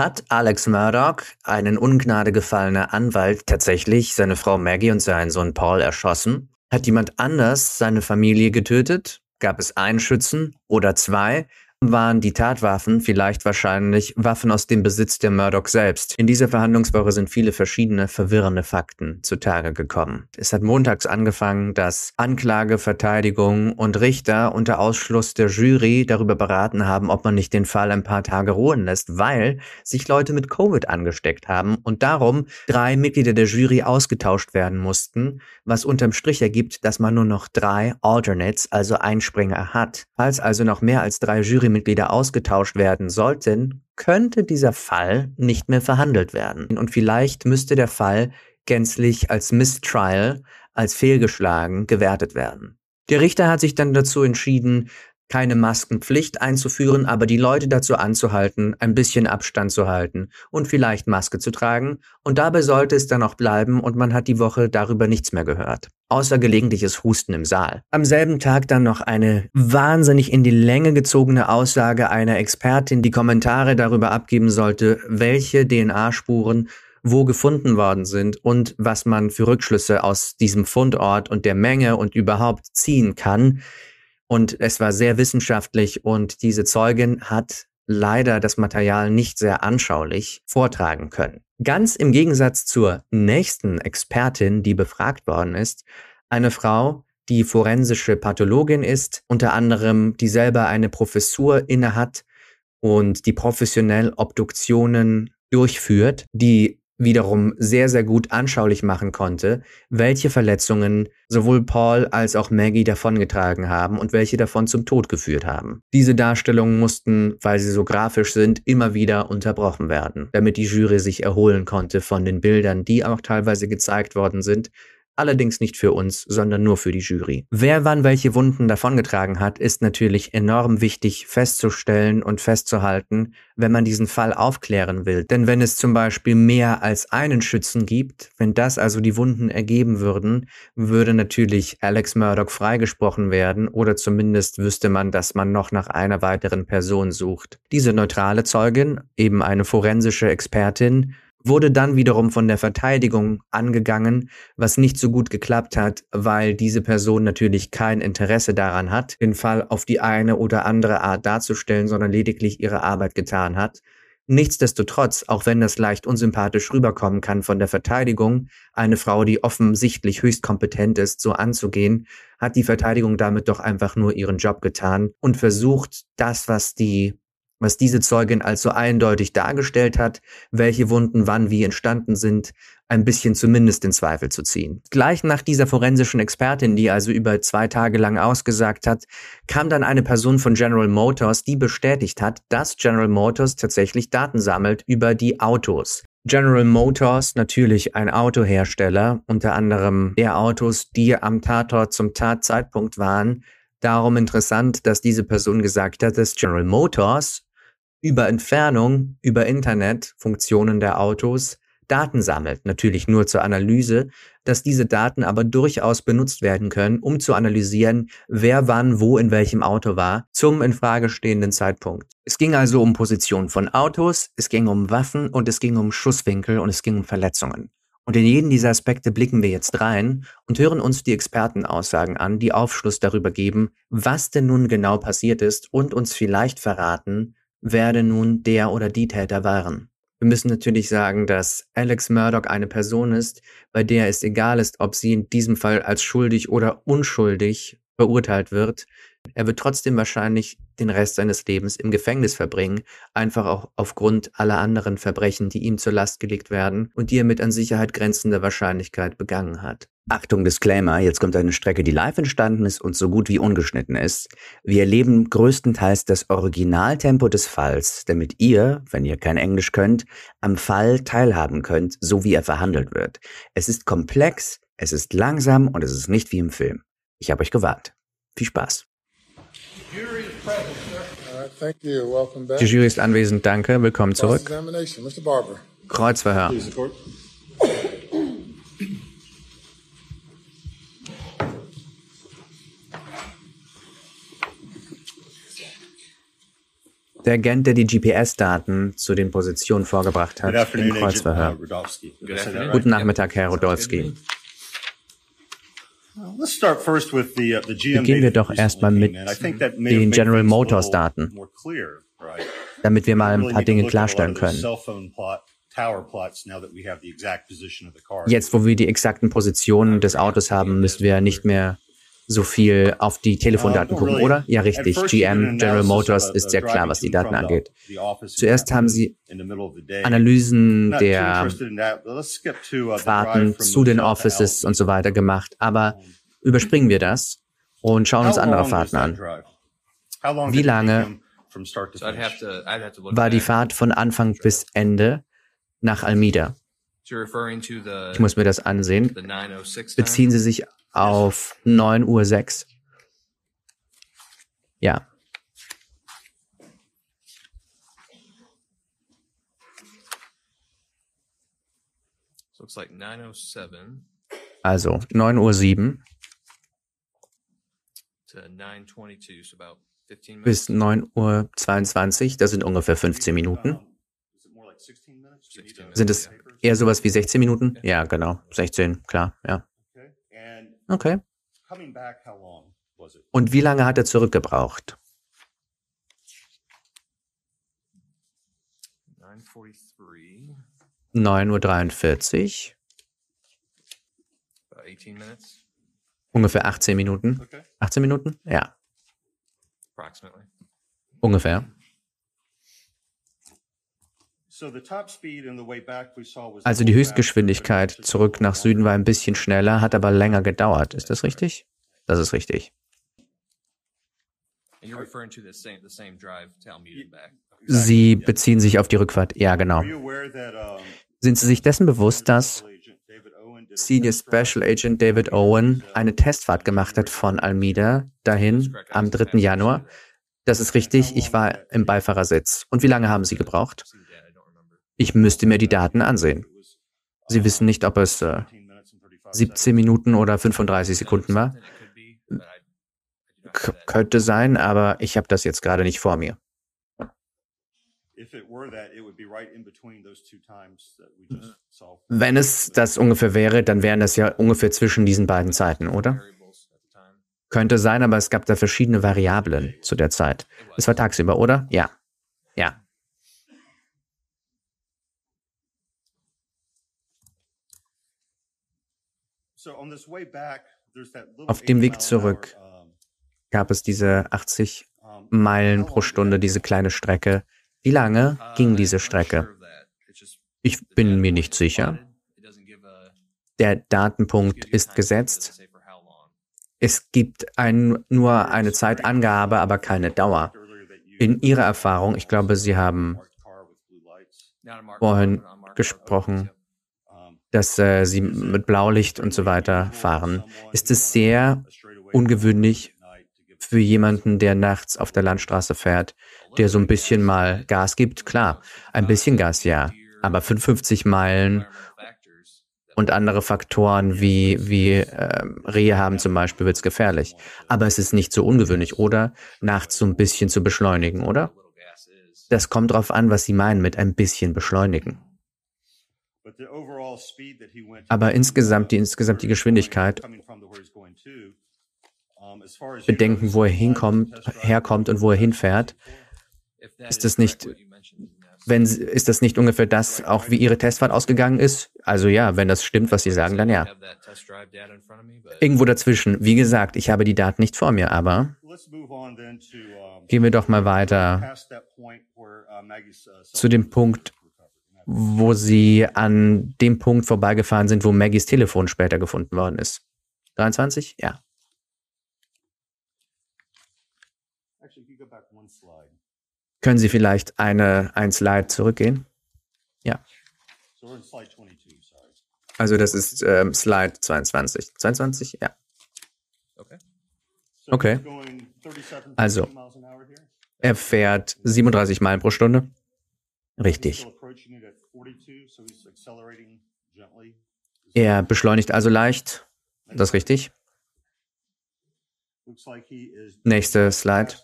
Hat Alex Murdoch, einen Ungnade gefallener Anwalt, tatsächlich seine Frau Maggie und seinen Sohn Paul erschossen? Hat jemand anders seine Familie getötet? Gab es einen Schützen oder zwei? Waren die Tatwaffen vielleicht wahrscheinlich Waffen aus dem Besitz der Murdoch selbst. In dieser Verhandlungswoche sind viele verschiedene verwirrende Fakten zutage gekommen. Es hat montags angefangen, dass Anklage, Verteidigung und Richter unter Ausschluss der Jury darüber beraten haben, ob man nicht den Fall ein paar Tage ruhen lässt, weil sich Leute mit Covid angesteckt haben und darum drei Mitglieder der Jury ausgetauscht werden mussten, was unterm Strich ergibt, dass man nur noch drei Alternates, also Einspringer hat. Falls also noch mehr als drei Jury Jurymitglieder ausgetauscht werden sollten, könnte dieser Fall nicht mehr verhandelt werden. Und vielleicht müsste der Fall gänzlich als Mistrial, als fehlgeschlagen gewertet werden. Der Richter hat sich dann dazu entschieden, keine Maskenpflicht einzuführen, aber die Leute dazu anzuhalten, ein bisschen Abstand zu halten und vielleicht Maske zu tragen. Und dabei sollte es dann auch bleiben und man hat die Woche darüber nichts mehr gehört. Außer gelegentliches Husten im Saal. Am selben Tag dann noch eine wahnsinnig in die Länge gezogene Aussage einer Expertin, die Kommentare darüber abgeben sollte, welche DNA-Spuren wo gefunden worden sind und was man für Rückschlüsse aus diesem Fundort und der Menge und überhaupt ziehen kann. Und es war sehr wissenschaftlich und diese Zeugin hat leider das Material nicht sehr anschaulich vortragen können. Ganz im Gegensatz zur nächsten Expertin, die befragt worden ist, eine Frau, die forensische Pathologin ist, unter anderem, die selber eine Professur innehat und die professionell Obduktionen durchführt, die wiederum sehr, sehr gut anschaulich machen konnte, welche Verletzungen sowohl Paul als auch Maggie davongetragen haben und welche davon zum Tod geführt haben. Diese Darstellungen mussten, weil sie so grafisch sind, immer wieder unterbrochen werden, damit die Jury sich erholen konnte von den Bildern, die auch teilweise gezeigt worden sind, allerdings nicht für uns, sondern nur für die Jury. Wer wann welche Wunden davongetragen hat, ist natürlich enorm wichtig festzustellen und festzuhalten, wenn man diesen Fall aufklären will. Denn wenn es zum Beispiel mehr als einen Schützen gibt, wenn das also die Wunden ergeben würden, würde natürlich Alex Murdoch freigesprochen werden oder zumindest wüsste man, dass man noch nach einer weiteren Person sucht. Diese neutrale Zeugin, eben eine forensische Expertin, wurde dann wiederum von der Verteidigung angegangen, was nicht so gut geklappt hat, weil diese Person natürlich kein Interesse daran hat, den Fall auf die eine oder andere Art darzustellen, sondern lediglich ihre Arbeit getan hat. Nichtsdestotrotz, auch wenn das leicht unsympathisch rüberkommen kann von der Verteidigung, eine Frau, die offensichtlich höchst kompetent ist, so anzugehen, hat die Verteidigung damit doch einfach nur ihren Job getan und versucht, das, was die was diese Zeugin also eindeutig dargestellt hat, welche Wunden wann wie entstanden sind, ein bisschen zumindest in Zweifel zu ziehen. Gleich nach dieser forensischen Expertin, die also über zwei Tage lang ausgesagt hat, kam dann eine Person von General Motors, die bestätigt hat, dass General Motors tatsächlich Daten sammelt über die Autos. General Motors, natürlich ein Autohersteller, unter anderem der Autos, die am Tatort zum Tatzeitpunkt waren. Darum interessant, dass diese Person gesagt hat, dass General Motors über Entfernung, über Internet, Funktionen der Autos, Daten sammelt, natürlich nur zur Analyse, dass diese Daten aber durchaus benutzt werden können, um zu analysieren, wer wann wo in welchem Auto war, zum in Frage stehenden Zeitpunkt. Es ging also um Position von Autos, es ging um Waffen und es ging um Schusswinkel und es ging um Verletzungen. Und in jeden dieser Aspekte blicken wir jetzt rein und hören uns die Expertenaussagen an, die Aufschluss darüber geben, was denn nun genau passiert ist und uns vielleicht verraten, wer denn nun der oder die Täter waren. Wir müssen natürlich sagen, dass Alex Murdoch eine Person ist, bei der es egal ist, ob sie in diesem Fall als schuldig oder unschuldig verurteilt wird. Er wird trotzdem wahrscheinlich den Rest seines Lebens im Gefängnis verbringen, einfach auch aufgrund aller anderen Verbrechen, die ihm zur Last gelegt werden und die er mit an Sicherheit grenzender Wahrscheinlichkeit begangen hat. Achtung Disclaimer, jetzt kommt eine Strecke, die live entstanden ist und so gut wie ungeschnitten ist. Wir erleben größtenteils das Originaltempo des Falls, damit ihr, wenn ihr kein Englisch könnt, am Fall teilhaben könnt, so wie er verhandelt wird. Es ist komplex, es ist langsam und es ist nicht wie im Film. Ich habe euch gewarnt. Viel Spaß. Die Jury ist anwesend, danke. Willkommen zurück. Kreuzverhör. Der Agent, der die GPS-Daten zu den Positionen vorgebracht hat, im Kreuzverhör. Guten Nachmittag, Herr Rodolski. Beginnen wir doch erstmal mit den General Motors Daten, damit wir mal ein paar Dinge klarstellen können. Jetzt, wo wir die exakten Positionen des Autos haben, müssen wir nicht mehr so viel auf die Telefondaten gucken, oder? Ja, richtig. GM, General Motors ist sehr klar, was die Daten angeht. Zuerst haben sie Analysen der Fahrten zu den Offices und so weiter gemacht, aber überspringen wir das und schauen uns andere Fahrten an. Wie lange war die Fahrt von Anfang bis Ende nach Almida? Ich muss mir das ansehen. Beziehen Sie sich auf 9.06 Uhr. Ja. Also 9.07 Uhr bis 9.22 Uhr, das sind ungefähr 15 Minuten. Sind es eher sowas wie 16 Minuten? Ja, genau. 16, klar, ja. Okay. Und wie lange hat er zurückgebraucht? 9.43 Uhr. Ungefähr 18 Minuten. 18 Minuten? Ja. Ungefähr. Also die Höchstgeschwindigkeit zurück nach Süden war ein bisschen schneller, hat aber länger gedauert. Ist das richtig? Das ist richtig. Sie beziehen sich auf die Rückfahrt. Ja, genau. Sind Sie sich dessen bewusst, dass Senior Special Agent David Owen eine Testfahrt gemacht hat von Almeida dahin am 3. Januar? Das ist richtig. Ich war im Beifahrersitz. Und wie lange haben Sie gebraucht? Ich müsste mir die Daten ansehen. Sie wissen nicht, ob es äh, 17 Minuten oder 35 Sekunden war. K könnte sein, aber ich habe das jetzt gerade nicht vor mir. Wenn es das ungefähr wäre, dann wären das ja ungefähr zwischen diesen beiden Zeiten, oder? Könnte sein, aber es gab da verschiedene Variablen zu der Zeit. Es war tagsüber, oder? Ja. Ja. Auf dem Weg zurück gab es diese 80 Meilen pro Stunde, diese kleine Strecke. Wie lange uh, ging diese Strecke? Ich bin mir nicht sicher. Der Datenpunkt ist gesetzt. Es gibt ein, nur eine Zeitangabe, aber keine Dauer. In Ihrer Erfahrung, ich glaube, Sie haben vorhin gesprochen dass äh, sie mit Blaulicht und so weiter fahren, ist es sehr ungewöhnlich für jemanden, der nachts auf der Landstraße fährt, der so ein bisschen mal Gas gibt. Klar, ein bisschen Gas, ja, aber 55 Meilen und andere Faktoren wie, wie äh, Rehe haben zum Beispiel, wird's gefährlich. Aber es ist nicht so ungewöhnlich, oder? Nachts so ein bisschen zu beschleunigen, oder? Das kommt drauf an, was Sie meinen mit ein bisschen beschleunigen. Aber insgesamt die, insgesamt die Geschwindigkeit, bedenken, wo er hinkommt, herkommt und wo er hinfährt, ist das nicht, wenn, ist das nicht ungefähr das, auch wie Ihre Testfahrt ausgegangen ist? Also ja, wenn das stimmt, was Sie sagen, dann ja. Irgendwo dazwischen. Wie gesagt, ich habe die Daten nicht vor mir, aber gehen wir doch mal weiter zu dem Punkt, wo sie an dem Punkt vorbeigefahren sind, wo Maggies Telefon später gefunden worden ist. 23? Ja. Können Sie vielleicht eine, ein Slide zurückgehen? Ja. Also das ist ähm, Slide 22. 22? Ja. Okay. Also, er fährt 37 Meilen pro Stunde. Richtig. Er beschleunigt also leicht. Das ist richtig. Nächste Slide.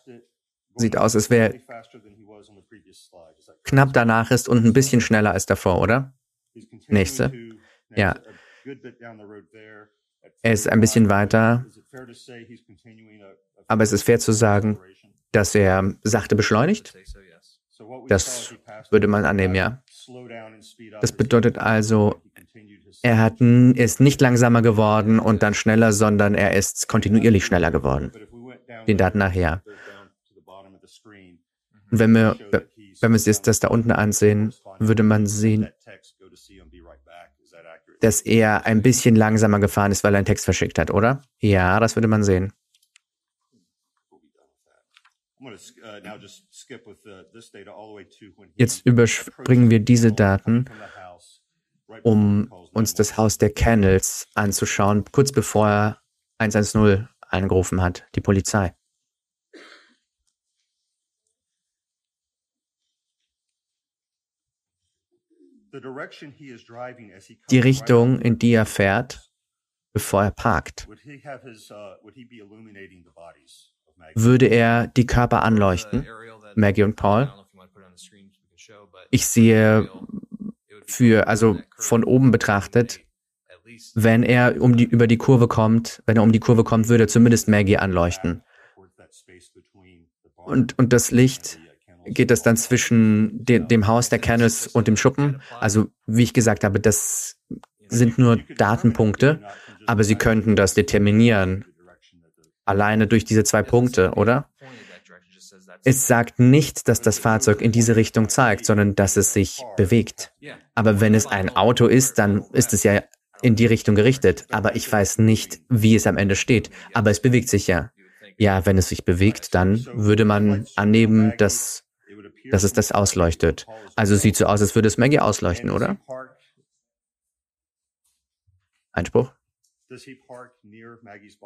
Sieht aus, als wäre knapp danach ist und ein bisschen schneller als davor, oder? Nächste. Ja. Er ist ein bisschen weiter, aber es ist fair zu sagen, dass er sachte beschleunigt. Das würde man annehmen, ja. Das bedeutet also, er hat, ist nicht langsamer geworden und dann schneller, sondern er ist kontinuierlich schneller geworden. Den Daten nachher. Und wenn wir, wenn wir uns das da unten ansehen, würde man sehen, dass er ein bisschen langsamer gefahren ist, weil er einen Text verschickt hat, oder? Ja, das würde man sehen. Jetzt überspringen wir diese Daten, um uns das Haus der Kennels anzuschauen, kurz bevor er 110 angerufen hat, die Polizei. Die Richtung, in die er fährt, bevor er parkt. Uh, Würde er die Körper anleuchten, Maggie und Paul? Ich sehe für, also von oben betrachtet, wenn er um die, über die Kurve kommt, wenn er um die Kurve kommt, würde zumindest Maggie anleuchten. Und, und das Licht geht das dann zwischen de dem Haus der Kennels und dem Schuppen. Also wie ich gesagt habe, das sind nur Datenpunkte, aber Sie könnten das determinieren. Alleine durch diese zwei Punkte, oder? Es sagt nicht, dass das Fahrzeug in diese Richtung zeigt, sondern dass es sich bewegt. Aber wenn es ein Auto ist, dann ist es ja in die Richtung gerichtet. Aber ich weiß nicht, wie es am Ende steht. Aber es bewegt sich ja. Ja, wenn es sich bewegt, dann würde man annehmen, dass dass es das ausleuchtet. Also sieht so aus, als würde es Maggie ausleuchten, oder? Einspruch?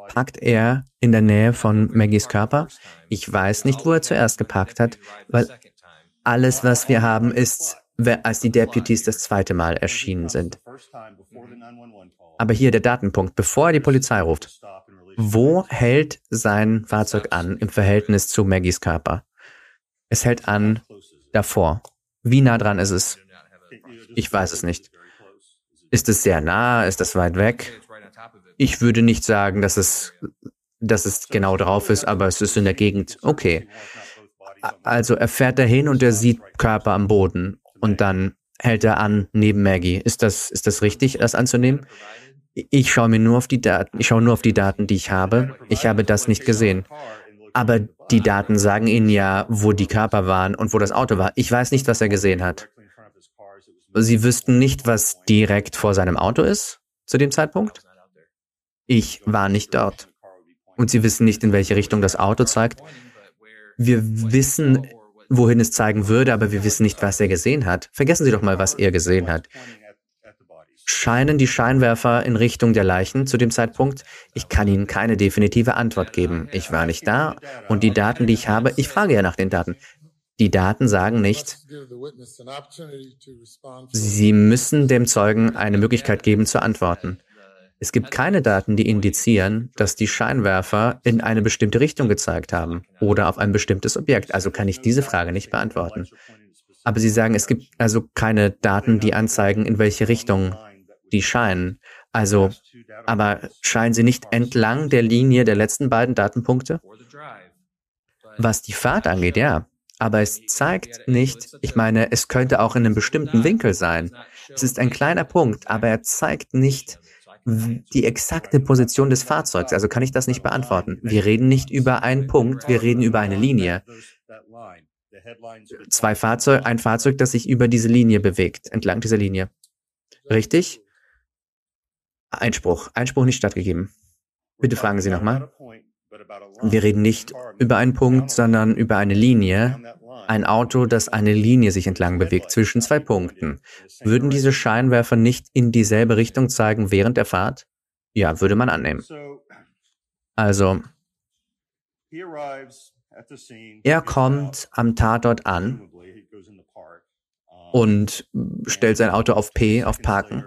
Parkt er in der Nähe von Maggies Körper? Ich weiß nicht, wo er zuerst geparkt hat, weil alles, was wir haben, ist, als die Deputies das zweite Mal erschienen sind. Aber hier der Datenpunkt, bevor er die Polizei ruft. Wo hält sein Fahrzeug an im Verhältnis zu Maggies Körper? Es hält an davor. Wie nah dran ist es? Ich weiß es nicht. Ist es sehr nah? Ist das weit weg? Ich würde nicht sagen, dass es, dass es genau drauf ist, aber es ist in der Gegend. Okay. Also er fährt dahin und er sieht Körper am Boden und dann hält er an neben Maggie. Ist das, ist das richtig, das anzunehmen? Ich schaue mir nur auf die Daten, ich schaue nur auf die Daten, die ich habe. Ich habe das nicht gesehen. Aber die Daten sagen Ihnen ja, wo die Körper waren und wo das Auto war. Ich weiß nicht, was er gesehen hat. Sie wüssten nicht, was direkt vor seinem Auto ist zu dem Zeitpunkt? Ich war nicht dort. Und Sie wissen nicht, in welche Richtung das Auto zeigt. Wir wissen, wohin es zeigen würde, aber wir wissen nicht, was er gesehen hat. Vergessen Sie doch mal, was er gesehen hat. Scheinen die Scheinwerfer in Richtung der Leichen zu dem Zeitpunkt? Ich kann Ihnen keine definitive Antwort geben. Ich war nicht da und die Daten, die ich habe, ich frage ja nach den Daten. Die Daten sagen nicht, Sie müssen dem Zeugen eine Möglichkeit geben zu antworten. Es gibt keine Daten, die indizieren, dass die Scheinwerfer in eine bestimmte Richtung gezeigt haben oder auf ein bestimmtes Objekt. Also kann ich diese Frage nicht beantworten. Aber Sie sagen, es gibt also keine Daten, die anzeigen, in welche Richtung die scheinen. Also, aber scheinen sie nicht entlang der Linie der letzten beiden Datenpunkte? Was die Fahrt angeht, ja. Aber es zeigt nicht, ich meine, es könnte auch in einem bestimmten Winkel sein. Es ist ein kleiner Punkt, aber er zeigt nicht die exakte Position des Fahrzeugs. Also kann ich das nicht beantworten. Wir reden nicht über einen Punkt, wir reden über eine Linie. Zwei Fahrzeug, ein Fahrzeug, das sich über diese Linie bewegt, entlang dieser Linie. Richtig? Einspruch. Einspruch nicht stattgegeben. Bitte fragen Sie nochmal. Wir reden nicht über einen Punkt, sondern über eine Linie. Ein Auto, das eine Linie sich entlang bewegt zwischen zwei Punkten. Würden diese Scheinwerfer nicht in dieselbe Richtung zeigen während der Fahrt? Ja, würde man annehmen. Also, er kommt am Tatort an und stellt sein Auto auf P, auf Parken.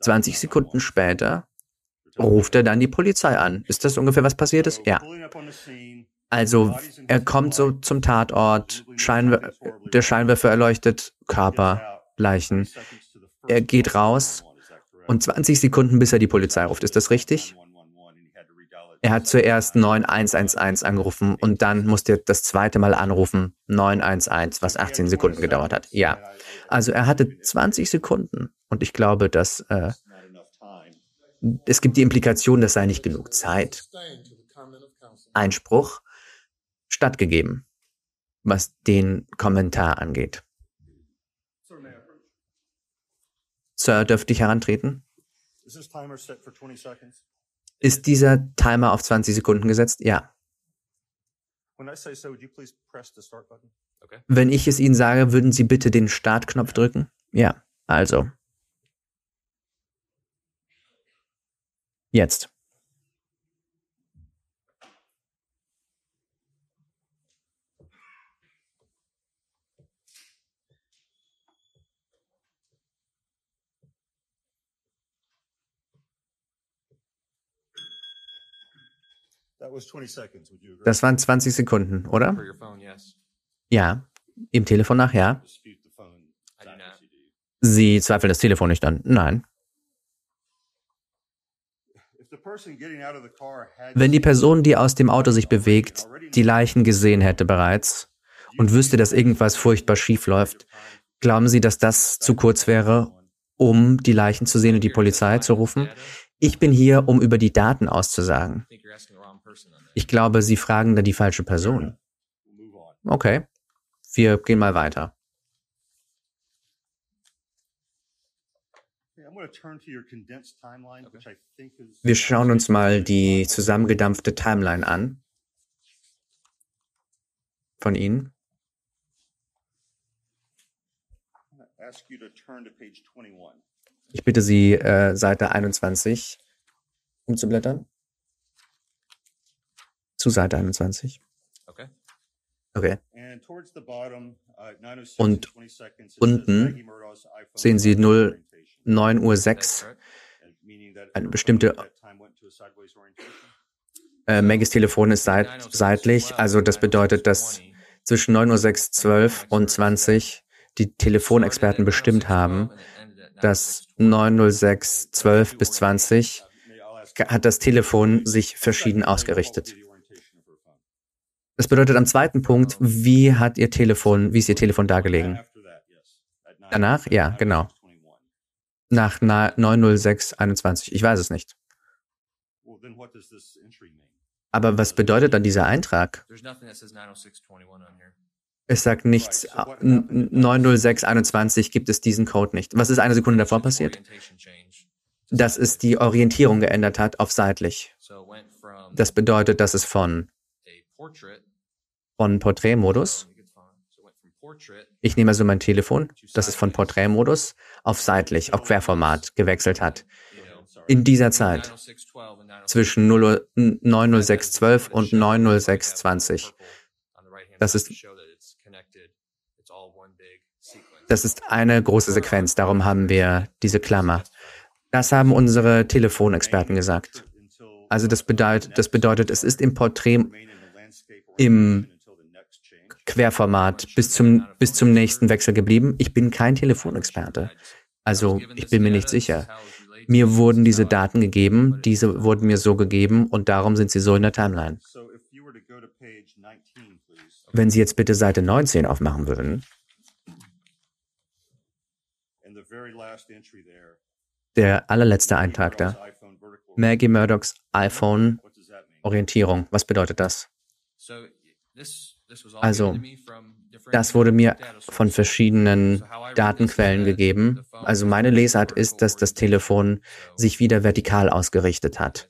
20 Sekunden später ruft er dann die Polizei an. Ist das ungefähr, was passiert ist? Ja. Also er kommt so zum Tatort, Scheinwer der Scheinwerfer erleuchtet Körper, Leichen. Er geht raus und 20 Sekunden, bis er die Polizei ruft. Ist das richtig? Er hat zuerst 9111 angerufen und dann musste er das zweite Mal anrufen, 911, was 18 Sekunden gedauert hat. Ja. Also er hatte 20 Sekunden und ich glaube, dass äh, es gibt die Implikation, das sei nicht genug Zeit. Einspruch stattgegeben, was den Kommentar angeht. Sir, dürfte ich herantreten? Ist dieser Timer auf 20 Sekunden gesetzt? Ja. Wenn ich es Ihnen sage, würden Sie bitte den Startknopf drücken? Ja, also. Jetzt. Das waren 20 Sekunden, oder? Ja. Im Telefon nach, ja. Sie zweifeln das Telefon nicht an. Nein. Wenn die Person, die aus dem Auto sich bewegt, die Leichen gesehen hätte bereits und wüsste, dass irgendwas furchtbar schief läuft, glauben Sie, dass das zu kurz wäre, um die Leichen zu sehen und die Polizei zu rufen? Ich bin hier, um über die Daten auszusagen. Ich glaube, Sie fragen da die falsche Person. Okay, wir gehen mal weiter. Wir schauen uns mal die zusammengedampfte Timeline an von Ihnen. Ich bitte Sie, äh, Seite 21 umzublättern. Zu Seite 21. Okay. Okay. Uh, Und unten sehen Sie 0, 9 Uhr 6, eine bestimmte äh, Maggies Telefon ist seit, seitlich, also das bedeutet, dass zwischen 9 Uhr 6, 12 und 20 die Telefonexperten bestimmt haben, dass 906 12 bis 20 hat das Telefon sich verschieden ausgerichtet. Das bedeutet am zweiten Punkt, wie hat Ihr Telefon, wie ist Ihr Telefon dargelegen? Danach? Ja, genau. Nach 90621. Ich weiß es nicht. Aber was bedeutet dann dieser Eintrag? Es sagt nichts. 90621 gibt es diesen Code nicht. Was ist eine Sekunde davor passiert? Dass es die Orientierung geändert hat auf seitlich. Das bedeutet, dass es von von Porträtmodus. Ich nehme also mein Telefon, das ist von Porträtmodus auf seitlich, auf Querformat gewechselt hat. In dieser Zeit zwischen 90612 und 90620. Das ist, das ist eine große Sequenz, darum haben wir diese Klammer. Das haben unsere Telefonexperten gesagt. Also das bedeutet, das bedeutet, es ist im Porträt im Querformat bis zum, bis zum nächsten Wechsel geblieben. Ich bin kein Telefonexperte. Also ich bin mir nicht sicher. Mir wurden diese Daten gegeben, diese wurden mir so gegeben und darum sind sie so in der Timeline. Wenn Sie jetzt bitte Seite 19 aufmachen würden. Der allerletzte Eintrag da. Maggie Murdochs iPhone Orientierung. Was bedeutet das? Also, das wurde mir von verschiedenen Datenquellen gegeben. Also meine Lesart ist, dass das Telefon sich wieder vertikal ausgerichtet hat.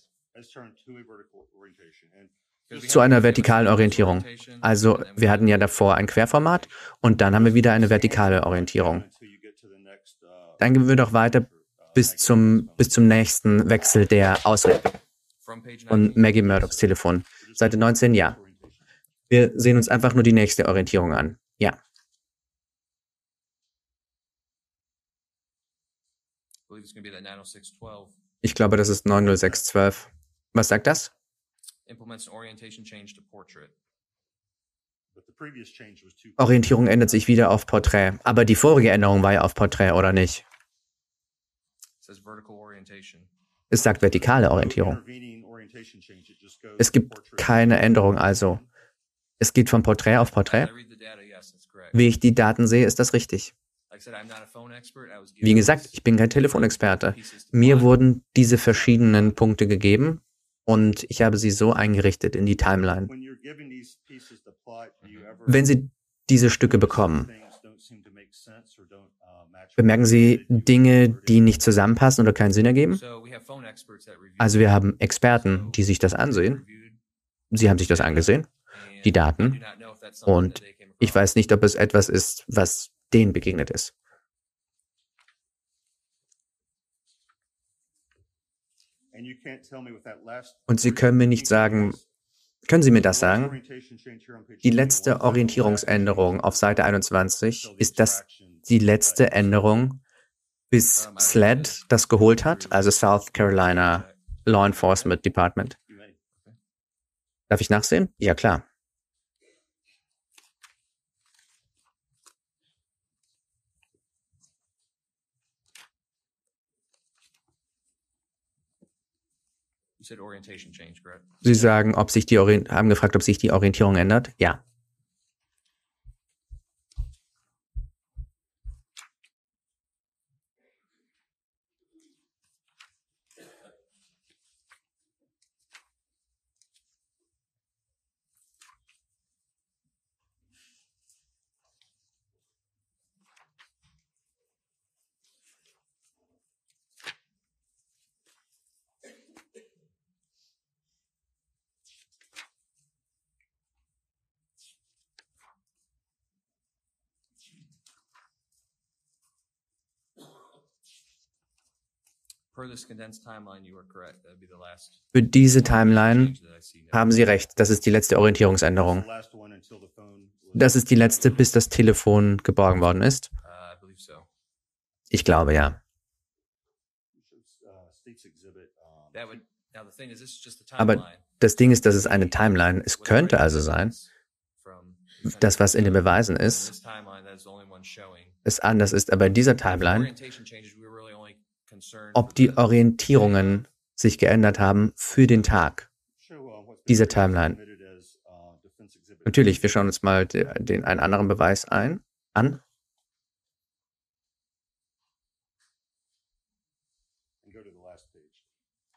Zu einer vertikalen Orientierung. Also wir hatten ja davor ein Querformat und dann haben wir wieder eine vertikale Orientierung. Dann gehen wir doch weiter bis zum, bis zum nächsten Wechsel der Ausrichtung von Maggie Murdochs Telefon. Seite 19, ja. Wir sehen uns einfach nur die nächste Orientierung an. Ja. Ich glaube, das ist 90612. Was sagt das? Orientierung ändert sich wieder auf Porträt. Aber die vorige Änderung war ja auf Porträt, oder nicht? Es sagt vertikale Orientierung. Es gibt keine Änderung also. Es geht von Porträt auf Porträt. Wie ich die Daten sehe, ist das richtig. Wie gesagt, ich bin kein Telefonexperte. Mir wurden diese verschiedenen Punkte gegeben und ich habe sie so eingerichtet in die Timeline. Wenn Sie diese Stücke bekommen, bemerken Sie Dinge, die nicht zusammenpassen oder keinen Sinn ergeben? Also wir haben Experten, die sich das ansehen. Sie haben sich das angesehen, die Daten. Und ich weiß nicht, ob es etwas ist, was denen begegnet ist. Und Sie können mir nicht sagen, können Sie mir das sagen? Die letzte Orientierungsänderung auf Seite 21, ist das die letzte Änderung, bis SLED das geholt hat, also South Carolina Law Enforcement Department? Darf ich nachsehen? Ja, klar. Sie sagen, ob sich die Orient haben gefragt, ob sich die Orientierung ändert? Ja. Für diese Timeline haben Sie recht. Das ist die letzte Orientierungsänderung. Das ist die letzte, bis das Telefon geborgen worden ist. Uh, ich glaube ja. Aber das Ding ist, dass es eine Timeline. Es könnte also sein, das, was in den Beweisen ist, es anders ist. Aber in dieser Timeline ob die Orientierungen sich geändert haben für den Tag dieser Timeline. Natürlich, wir schauen uns mal den, einen anderen Beweis ein, an.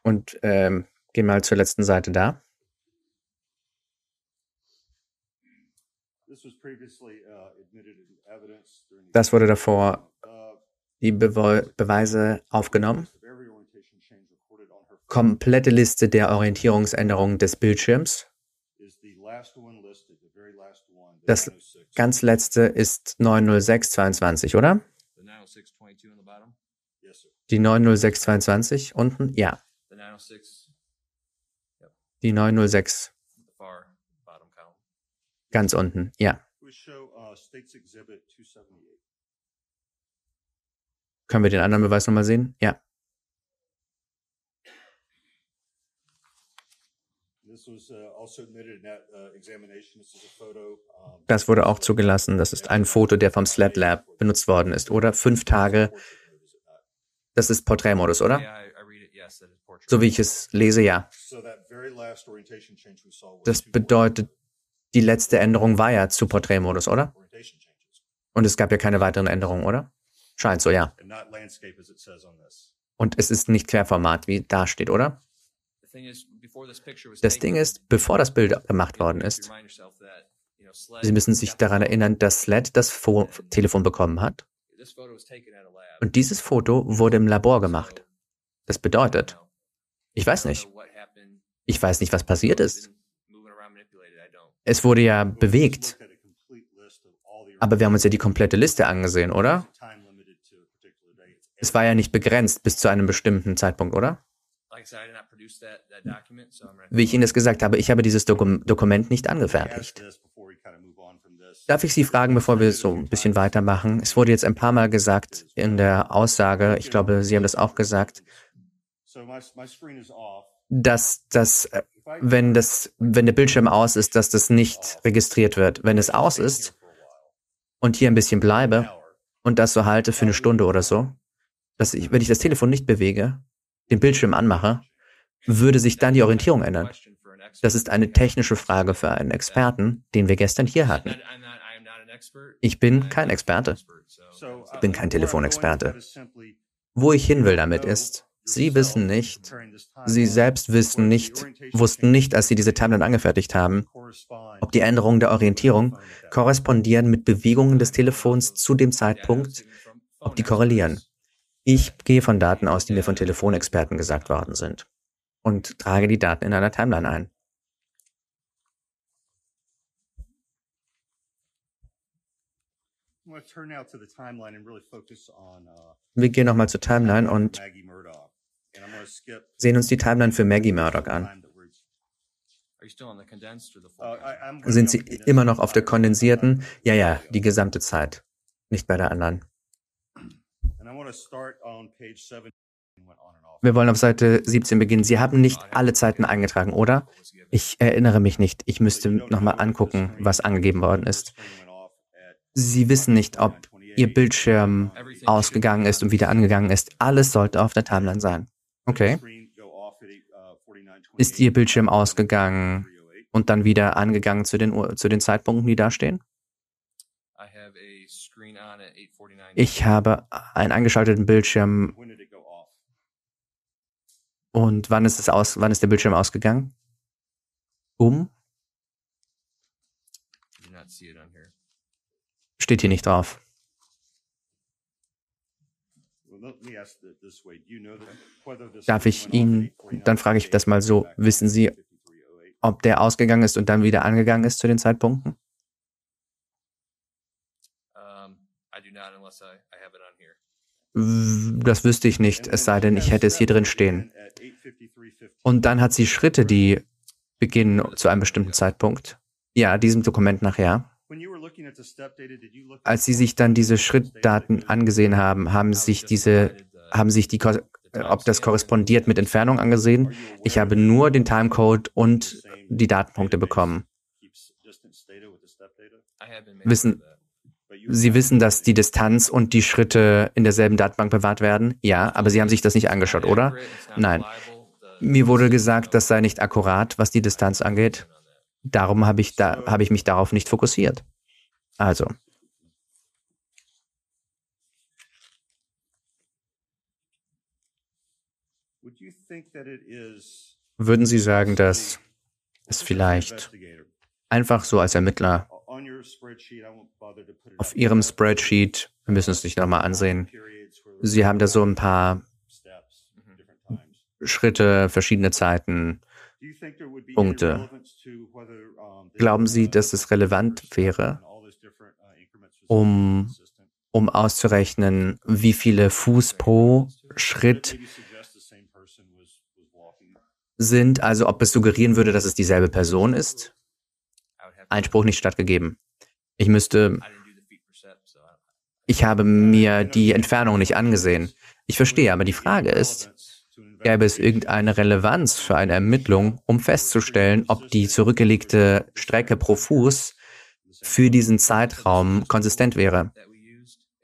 Und ähm, gehen mal zur letzten Seite da. Das wurde davor die Bewe Beweise aufgenommen. Komplette Liste der Orientierungsänderungen des Bildschirms. Das ganz letzte ist 90622, oder? Die 90622 unten? Ja. Die 906. Ganz unten, ja. Können wir den anderen Beweis nochmal sehen? Ja. Das wurde auch zugelassen. Das ist ein Foto, der vom SLAT Lab benutzt worden ist, oder? Fünf Tage. Das ist Porträtmodus, oder? So wie ich es lese, ja. Das bedeutet, die letzte Änderung war ja zu Porträtmodus, oder? Und es gab ja keine weiteren Änderungen, oder? Scheint so, ja. Und es ist nicht Querformat, wie da steht, oder? Das Ding ist, bevor das Bild gemacht worden ist, Sie müssen sich daran erinnern, dass Sled das Fo Telefon bekommen hat. Und dieses Foto wurde im Labor gemacht. Das bedeutet, ich weiß nicht. Ich weiß nicht, was passiert ist. Es wurde ja bewegt. Aber wir haben uns ja die komplette Liste angesehen, oder? Es war ja nicht begrenzt bis zu einem bestimmten Zeitpunkt, oder? Wie ich Ihnen das gesagt habe, ich habe dieses Dokum Dokument nicht angefertigt. Darf ich Sie fragen, bevor wir so ein bisschen weitermachen? Es wurde jetzt ein paar Mal gesagt in der Aussage, ich glaube, Sie haben das auch gesagt, dass das wenn das, wenn der Bildschirm aus ist, dass das nicht registriert wird. Wenn es aus ist und hier ein bisschen bleibe und das so halte für eine Stunde oder so, dass ich, wenn ich das Telefon nicht bewege, den Bildschirm anmache, würde sich dann die Orientierung ändern. Das ist eine technische Frage für einen Experten, den wir gestern hier hatten. Ich bin kein Experte. Ich bin kein Telefonexperte. Wo ich hin will damit ist, Sie wissen nicht, Sie selbst wissen nicht, wussten nicht, als Sie diese Timeline angefertigt haben, ob die Änderungen der Orientierung korrespondieren mit Bewegungen des Telefons zu dem Zeitpunkt, ob die korrelieren. Ich gehe von Daten aus, die mir von Telefonexperten gesagt worden sind und trage die Daten in einer Timeline ein. Wir gehen nochmal zur Timeline und sehen uns die Timeline für Maggie Murdoch an. Uh, Sind Sie immer noch auf der kondensierten? Ja, ja, die gesamte Zeit. Nicht bei der anderen. Wir wollen auf Seite 17 beginnen. Sie haben nicht alle Zeiten eingetragen, oder? Ich erinnere mich nicht. Ich müsste nochmal angucken, was angegeben worden ist. Sie wissen nicht, ob Ihr Bildschirm ausgegangen ist und wieder angegangen ist. Alles sollte auf der Timeline sein. Okay. Ist Ihr Bildschirm ausgegangen und dann wieder angegangen zu den, zu den Zeitpunkten, die da stehen? Ich habe einen eingeschalteten Bildschirm. Und wann ist es aus, wann ist der Bildschirm ausgegangen? Um? Steht hier nicht drauf. Darf ich Ihnen, dann frage ich das mal so, wissen Sie, ob der ausgegangen ist und dann wieder angegangen ist zu den Zeitpunkten? Das wüsste ich nicht, es sei denn, ich hätte es hier drin stehen. Und dann hat sie Schritte, die beginnen zu einem bestimmten Zeitpunkt. Ja, diesem Dokument nachher. Als Sie sich dann diese Schrittdaten angesehen haben, haben sich diese, haben sich die, ob das korrespondiert mit Entfernung angesehen. Ich habe nur den Timecode und die Datenpunkte bekommen. Wissen, Sie wissen, dass die Distanz und die Schritte in derselben Datenbank bewahrt werden? Ja, aber Sie haben sich das nicht angeschaut, oder? Nein. Mir wurde gesagt, das sei nicht akkurat, was die Distanz angeht. Darum habe ich, da, habe ich mich darauf nicht fokussiert. Also. Würden Sie sagen, dass es vielleicht einfach so als Ermittler auf Ihrem Spreadsheet, wir müssen es nicht nochmal ansehen, Sie haben da so ein paar Schritte, verschiedene Zeiten, Punkte. Glauben Sie, dass es relevant wäre, um, um auszurechnen, wie viele Fuß pro Schritt sind, also ob es suggerieren würde, dass es dieselbe Person ist? Einspruch nicht stattgegeben. Ich müsste, ich habe mir die Entfernung nicht angesehen. Ich verstehe, aber die Frage ist, gäbe es irgendeine Relevanz für eine Ermittlung, um festzustellen, ob die zurückgelegte Strecke pro Fuß für diesen Zeitraum konsistent wäre.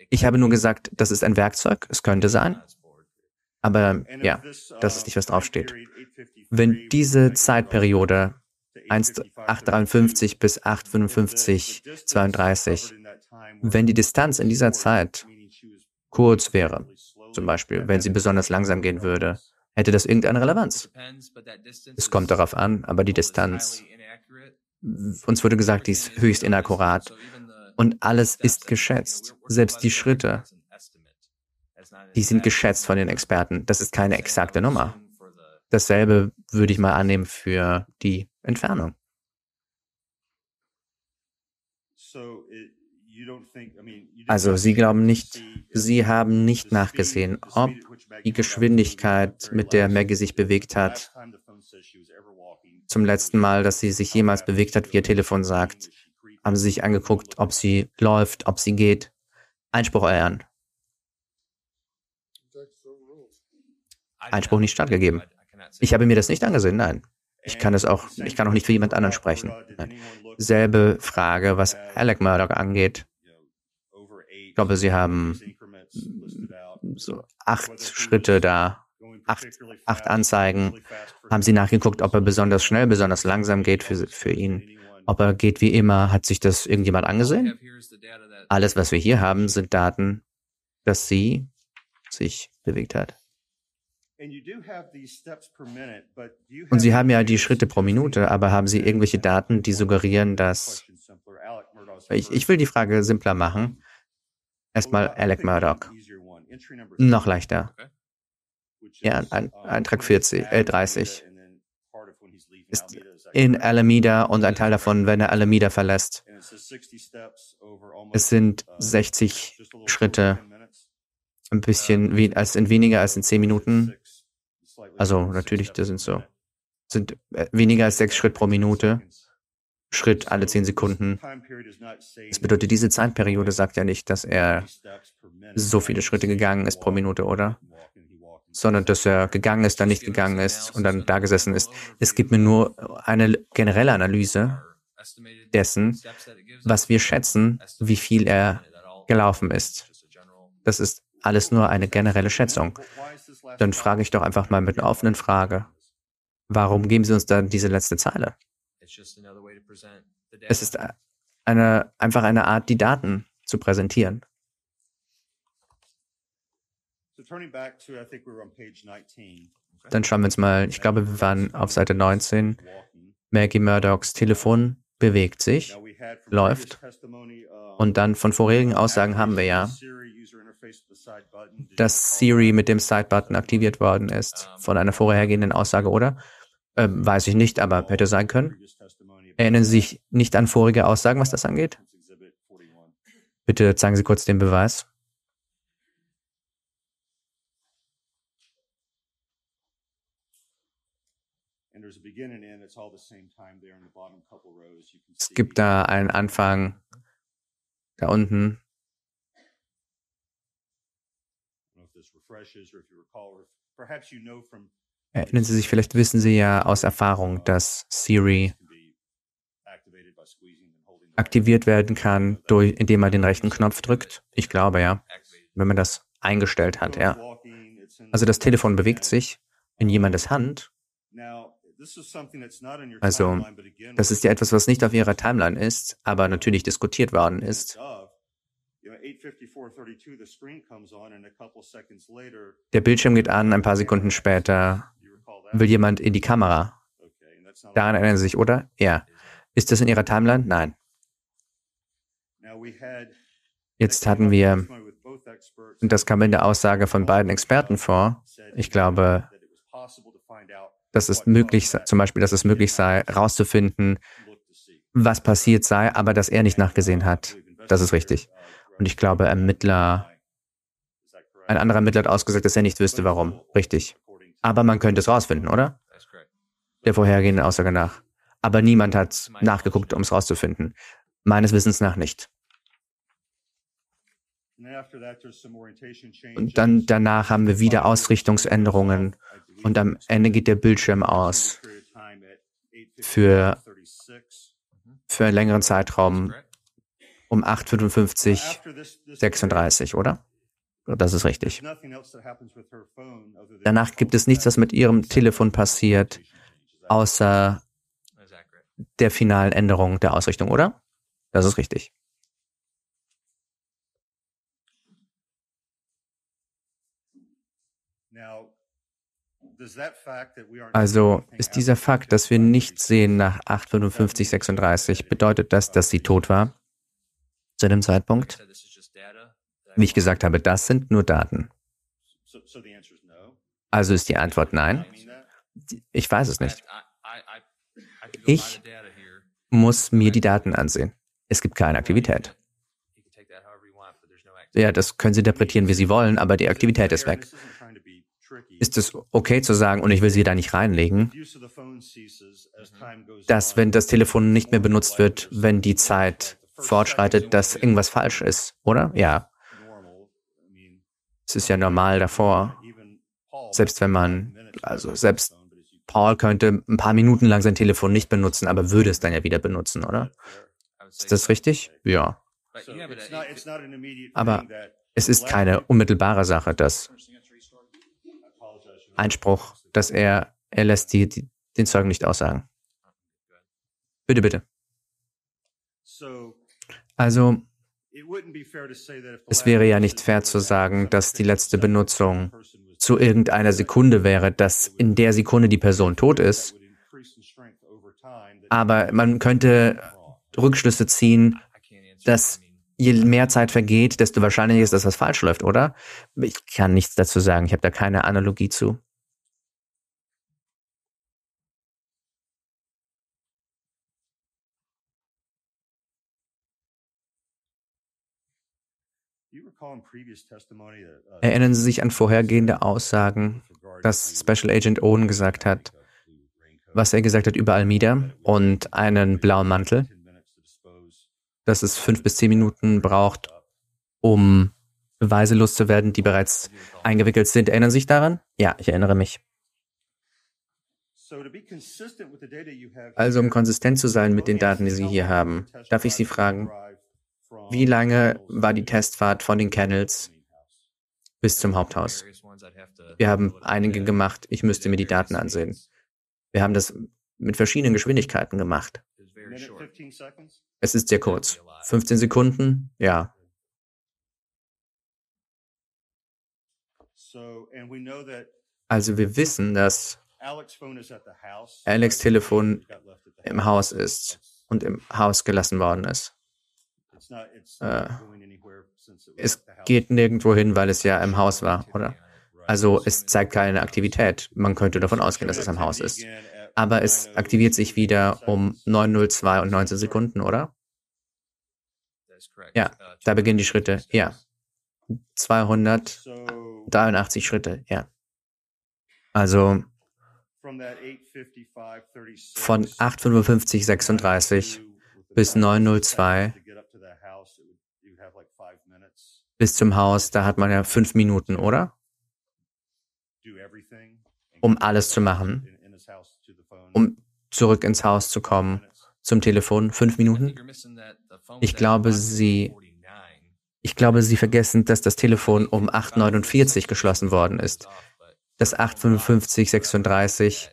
Ich habe nur gesagt, das ist ein Werkzeug, es könnte sein. Aber ja, das ist nicht, was draufsteht. Wenn diese Zeitperiode 853 bis 855, 32, wenn die Distanz in dieser Zeit kurz wäre, zum Beispiel, wenn sie besonders langsam gehen würde, hätte das irgendeine Relevanz. Es kommt darauf an, aber die Distanz. Uns wurde gesagt, die ist höchst inakkurat. Und alles ist geschätzt. Selbst die Schritte. Die sind geschätzt von den Experten. Das ist keine exakte Nummer. Dasselbe würde ich mal annehmen für die Entfernung. Also Sie glauben nicht, Sie haben nicht nachgesehen, ob die Geschwindigkeit, mit der Maggie sich bewegt hat, zum letzten Mal, dass sie sich jemals bewegt hat, wie ihr Telefon sagt, haben Sie sich angeguckt, ob sie läuft, ob sie geht. Einspruch erlernen. Einspruch nicht stattgegeben. Ich habe mir das nicht angesehen, nein. Ich kann es auch, ich kann auch nicht für jemand anderen sprechen. Selbe Frage, was Alec Murdoch angeht. Ich glaube, sie haben so acht Schritte da, acht, acht Anzeigen. Haben sie nachgeguckt, ob er besonders schnell, besonders langsam geht für, für ihn. Ob er geht wie immer, hat sich das irgendjemand angesehen? Alles, was wir hier haben, sind Daten, dass sie sich bewegt hat. Und Sie haben ja die Schritte pro Minute, aber haben Sie irgendwelche Daten, die suggerieren, dass... Ich, ich will die Frage simpler machen. Erstmal Alec Murdoch. Noch leichter. Ja, ein, Eintrag 40, äh, 30. Ist in Alameda und ein Teil davon, wenn er Alameda verlässt. Es sind 60 Schritte, ein bisschen wie, als in weniger als in 10 Minuten. Also natürlich, das sind so, sind äh, weniger als sechs Schritt pro Minute. Schritt alle zehn Sekunden. Das bedeutet, diese Zeitperiode sagt ja nicht, dass er so viele Schritte gegangen ist pro Minute, oder? Sondern, dass er gegangen ist, dann nicht gegangen ist und dann da gesessen ist. Es gibt mir nur eine generelle Analyse dessen, was wir schätzen, wie viel er gelaufen ist. Das ist alles nur eine generelle Schätzung. Dann frage ich doch einfach mal mit einer offenen Frage. Warum geben Sie uns dann diese letzte Zeile? Es ist eine, einfach eine Art, die Daten zu präsentieren. Dann schauen wir uns mal, ich glaube, wir waren auf Seite 19. Maggie Murdochs Telefon bewegt sich, läuft. Und dann von vorherigen Aussagen haben wir ja, dass Siri mit dem Side-Button aktiviert worden ist von einer vorhergehenden Aussage, oder? Ähm, weiß ich nicht, aber hätte sein können. Erinnern Sie sich nicht an vorige Aussagen, was das angeht? Bitte zeigen Sie kurz den Beweis. Es gibt da einen Anfang da unten Erinnern Sie sich, vielleicht wissen Sie ja aus Erfahrung, dass Siri aktiviert werden kann, durch, indem man den rechten Knopf drückt. Ich glaube ja, wenn man das eingestellt hat, ja. Also das Telefon bewegt sich in jemandes Hand. Also das ist ja etwas, was nicht auf Ihrer Timeline ist, aber natürlich diskutiert worden ist. Der Bildschirm geht an, ein paar Sekunden später will jemand in die Kamera. Daran erinnern Sie sich, oder? Ja. Ist das in Ihrer Timeline? Nein. Jetzt hatten wir, und das kam in der Aussage von beiden Experten vor, ich glaube, dass es möglich sei, zum Beispiel, dass es möglich sei, herauszufinden, was passiert sei, aber dass er nicht nachgesehen hat. Das ist richtig. Und ich glaube, Ermittler, ein anderer Ermittler hat ausgesagt, dass er nicht wüsste, warum. Richtig. Aber man könnte es rausfinden, oder? Der vorhergehenden Aussage nach. Aber niemand hat nachgeguckt, um es rauszufinden. Meines Wissens nach nicht. Und dann danach haben wir wieder Ausrichtungsänderungen und am Ende geht der Bildschirm aus für, für einen längeren Zeitraum um 8.55, 36, oder? Das ist richtig. Danach gibt es nichts, was mit Ihrem Telefon passiert, außer der finalen Änderung der Ausrichtung, oder? Das ist richtig. Also ist dieser Fakt, dass wir nichts sehen nach 85536, bedeutet das, dass sie tot war? Zu dem Zeitpunkt? Wie ich gesagt habe, das sind nur Daten. Also ist die Antwort nein? Ich weiß es nicht. Ich muss mir die Daten ansehen. Es gibt keine Aktivität. Ja, das können Sie interpretieren, wie Sie wollen, aber die Aktivität ist weg. Ist es okay zu sagen, und ich will Sie da nicht reinlegen, dass wenn das Telefon nicht mehr benutzt wird, wenn die Zeit fortschreitet, dass irgendwas falsch ist, oder? Ja. Es ist ja normal davor. Selbst wenn man, also selbst Paul könnte ein paar Minuten lang sein Telefon nicht benutzen, aber würde es dann ja wieder benutzen, oder? Ist das richtig? Ja. Aber es ist keine unmittelbare Sache, dass Einspruch, dass er, er lässt die, die, den Zeugen nicht aussagen. Bitte, bitte. Also, es wäre ja nicht fair zu sagen, dass die letzte Benutzung zu irgendeiner Sekunde wäre, dass in der Sekunde die Person tot ist. Aber man könnte Rückschlüsse ziehen, dass je mehr Zeit vergeht, desto wahrscheinlicher ist, dass was falsch läuft, oder? Ich kann nichts dazu sagen. Ich habe da keine Analogie zu. Erinnern Sie sich an vorhergehende Aussagen, dass Special Agent Owen gesagt hat, was er gesagt hat über Almida und einen blauen Mantel, dass es fünf bis zehn Minuten braucht, um Beweise loszuwerden, die bereits eingewickelt sind. Erinnern Sie sich daran? Ja, ich erinnere mich. Also um konsistent zu sein mit den Daten, die Sie hier haben, darf ich Sie fragen, wie lange war die Testfahrt von den Kennels bis zum Haupthaus? Wir haben einige gemacht. Ich müsste mir die Daten ansehen. Wir haben das mit verschiedenen Geschwindigkeiten gemacht. Es ist sehr kurz. 15 Sekunden? Ja. Also wir wissen, dass Alex Telefon im Haus ist und im Haus gelassen worden ist. Äh, es geht nirgendwo hin, weil es ja im Haus war, oder? Also es zeigt keine Aktivität. Man könnte davon ausgehen, dass es im Haus ist. Aber es aktiviert sich wieder um 9.02 und 19 Sekunden, oder? Ja, da beginnen die Schritte. Ja. 283 Schritte, ja. Also von 8.55.36 bis 9.02 bis zum Haus, da hat man ja fünf Minuten, oder? Um alles zu machen. Um zurück ins Haus zu kommen. Zum Telefon. Fünf Minuten? Ich glaube, Sie, ich glaube, Sie vergessen, dass das Telefon um 8.49 geschlossen worden ist. Das 8.55.36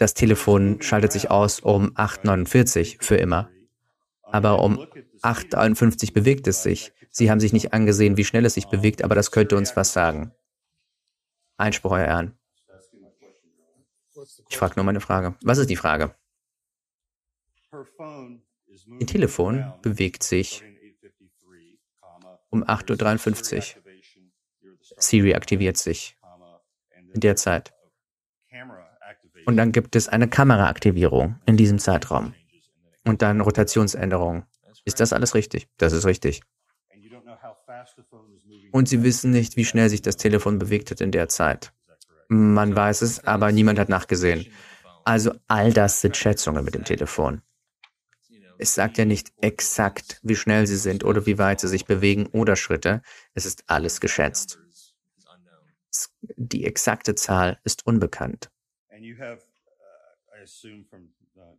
das Telefon schaltet sich aus um 8.49 für immer. Aber um 8.51 bewegt es sich. Sie haben sich nicht angesehen, wie schnell es sich bewegt, aber das könnte uns was sagen. Einspruch, Euer Ehren. Ich frage nur meine Frage. Was ist die Frage? Ihr Telefon bewegt sich um 8.53 Uhr. Siri aktiviert sich in der Zeit. Und dann gibt es eine Kameraaktivierung in diesem Zeitraum. Und dann Rotationsänderungen. Ist das alles richtig? Das ist richtig. Und Sie wissen nicht, wie schnell sich das Telefon bewegt hat in der Zeit. Man weiß es, aber niemand hat nachgesehen. Also all das sind Schätzungen mit dem Telefon. Es sagt ja nicht exakt, wie schnell sie sind oder wie weit sie sich bewegen oder Schritte. Es ist alles geschätzt. Die exakte Zahl ist unbekannt.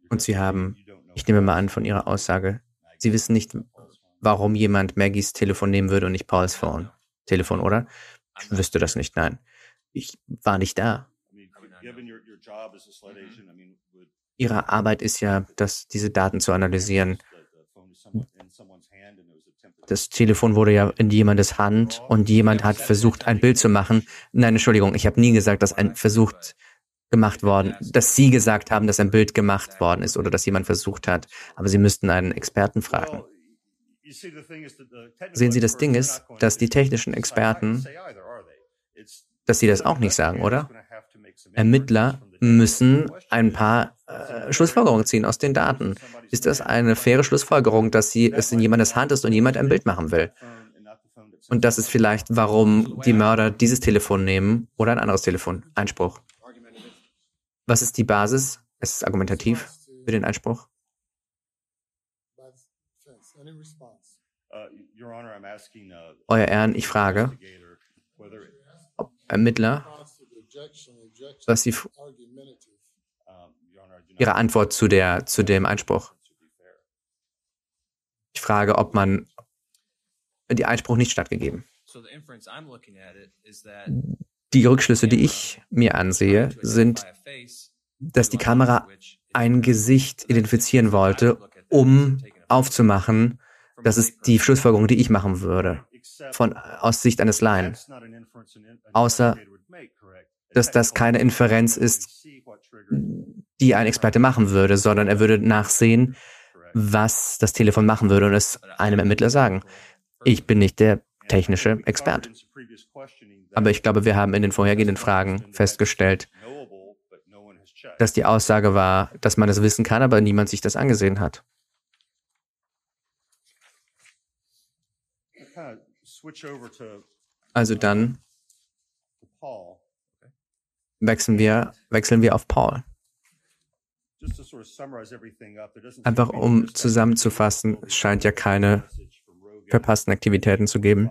Und Sie haben, ich nehme mal an von Ihrer Aussage, Sie wissen nicht, warum jemand Maggies Telefon nehmen würde und nicht Pauls Phone. Telefon, oder? Ich wüsste das nicht, nein. Ich war nicht da. Ihre Arbeit ist ja, dass diese Daten zu analysieren. Das Telefon wurde ja in jemandes Hand und jemand hat versucht, ein Bild zu machen. Nein, Entschuldigung, ich habe nie gesagt, dass ein versucht gemacht worden, dass Sie gesagt haben, dass ein Bild gemacht worden ist oder dass jemand versucht hat. Aber Sie müssten einen Experten fragen. Sehen Sie, das Ding ist, dass die technischen Experten, dass sie das auch nicht sagen, oder? Ermittler müssen ein paar äh, Schlussfolgerungen ziehen aus den Daten. Ist das eine faire Schlussfolgerung, dass sie es in jemandes Hand ist und jemand ein Bild machen will? Und das ist vielleicht, warum die Mörder dieses Telefon nehmen oder ein anderes Telefon. Einspruch. Was ist die Basis? Es ist argumentativ für den Einspruch. Euer Ehren, ich frage, Ermittler was Sie Ihre Antwort zu der zu dem Einspruch. Ich frage, ob man die Einspruch nicht stattgegeben. Die Rückschlüsse, die ich mir ansehe, sind, dass die Kamera ein Gesicht identifizieren wollte, um aufzumachen, das ist die Schlussfolgerung, die ich machen würde, von aus Sicht eines Laien. Außer, dass das keine Inferenz ist, die ein Experte machen würde, sondern er würde nachsehen, was das Telefon machen würde und es einem Ermittler sagen. Ich bin nicht der technische Experte. Aber ich glaube, wir haben in den vorhergehenden Fragen festgestellt, dass die Aussage war, dass man es wissen kann, aber niemand sich das angesehen hat. Also dann wechseln wir, wechseln wir auf Paul. Einfach um zusammenzufassen, es scheint ja keine verpassten Aktivitäten zu geben.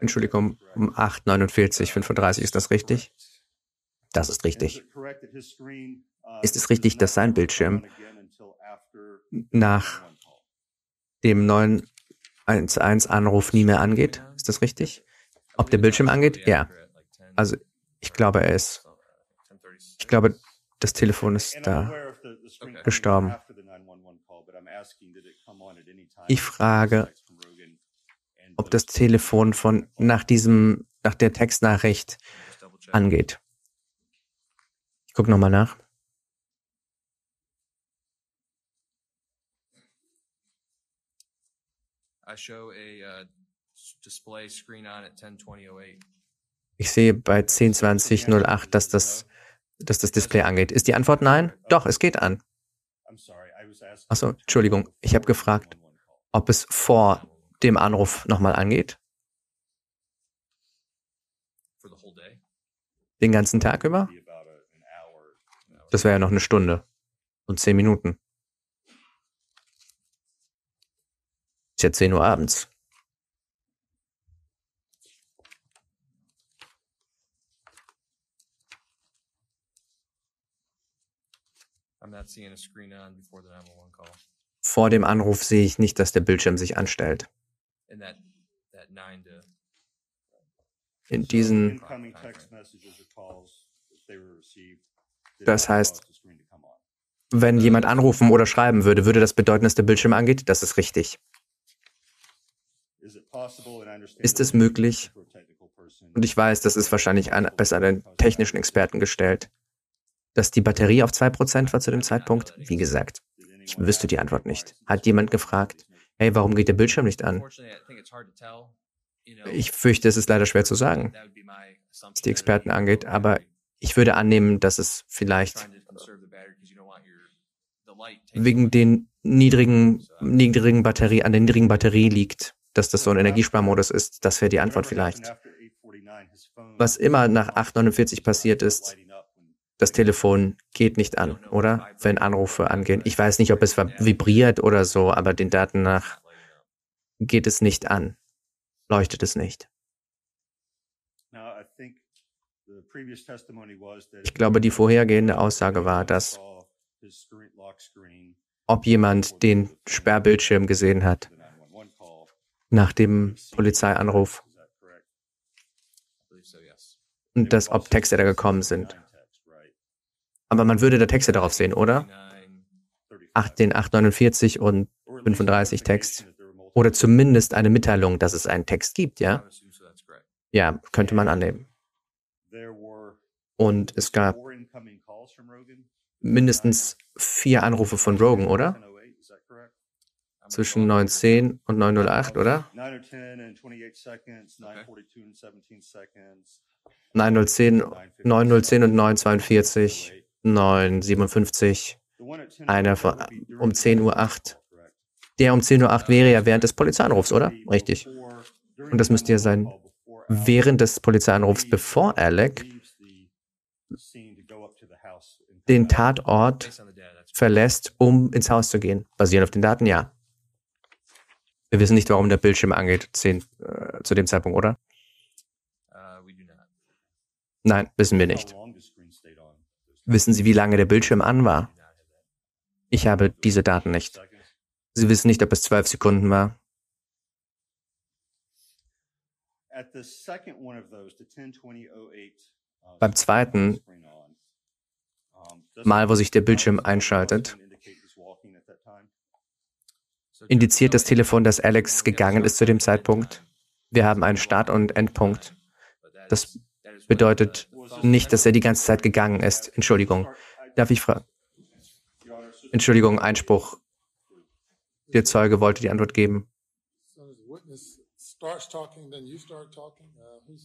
Entschuldigung, um 8.49, 35 ist das richtig? Das ist richtig. Ist es richtig, dass sein Bildschirm nach dem 911-Anruf nie mehr angeht? Ist das richtig? Ob der Bildschirm angeht? Ja. Also ich glaube, er ist. Ich glaube, das Telefon ist da gestorben. Ich frage, ob das Telefon von nach diesem, nach der Textnachricht angeht. Ich gucke nochmal nach. Uh, ich sehe bei 10.20.08, dass das, dass das Display angeht. Ist die Antwort nein? Doch, es geht an. Achso, Entschuldigung. Ich habe gefragt, ob es vor dem Anruf nochmal angeht. Den ganzen Tag über? Das wäre ja noch eine Stunde und zehn Minuten. Ist ja 10 Uhr abends. Vor dem Anruf sehe ich nicht, dass der Bildschirm sich anstellt. In diesen, das heißt, wenn jemand anrufen oder schreiben würde, würde das bedeuten, dass der Bildschirm angeht? Das ist richtig. Ist es möglich, und ich weiß, das ist wahrscheinlich an, besser an den technischen Experten gestellt, dass die Batterie auf 2% war zu dem Zeitpunkt? Wie gesagt, ich wüsste die Antwort nicht. Hat jemand gefragt, hey, warum geht der Bildschirm nicht an? Ich fürchte, es ist leider schwer zu sagen, was die Experten angeht, aber ich würde annehmen, dass es vielleicht wegen den niedrigen, niedrigen Batterie, an der niedrigen Batterie liegt, dass das so ein Energiesparmodus ist. Das wäre die Antwort vielleicht. Was immer nach 849 passiert ist, das Telefon geht nicht an, oder? Wenn Anrufe angehen. Ich weiß nicht, ob es vibriert oder so, aber den Daten nach geht es nicht an. Leuchtet es nicht. Ich glaube, die vorhergehende Aussage war, dass ob jemand den Sperrbildschirm gesehen hat nach dem Polizeianruf und dass ob Texte da gekommen sind. Aber man würde da Texte darauf sehen, oder? 8, den 849 und 35 Text. Oder zumindest eine Mitteilung, dass es einen Text gibt, ja? Ja, könnte man annehmen. Und es gab mindestens vier Anrufe von Rogan, oder? Zwischen 910 und 908, oder? 910, 910 und 942. 9,57. Einer von, um 10.08 Uhr. Der um 10.08 Uhr wäre ja während des Polizeianrufs, oder? Richtig. Und das müsste ja sein während des Polizeianrufs, bevor Alec den Tatort verlässt, um ins Haus zu gehen. Basierend auf den Daten, ja. Wir wissen nicht, warum der Bildschirm angeht 10, äh, zu dem Zeitpunkt, oder? Nein, wissen wir nicht. Wissen Sie, wie lange der Bildschirm an war? Ich habe diese Daten nicht. Sie wissen nicht, ob es zwölf Sekunden war. Beim zweiten Mal, wo sich der Bildschirm einschaltet, indiziert das Telefon, dass Alex gegangen ist zu dem Zeitpunkt. Wir haben einen Start- und Endpunkt. Das bedeutet nicht, dass er die ganze Zeit gegangen ist. Entschuldigung. Darf ich fragen? Entschuldigung, Einspruch. Der Zeuge wollte die Antwort geben.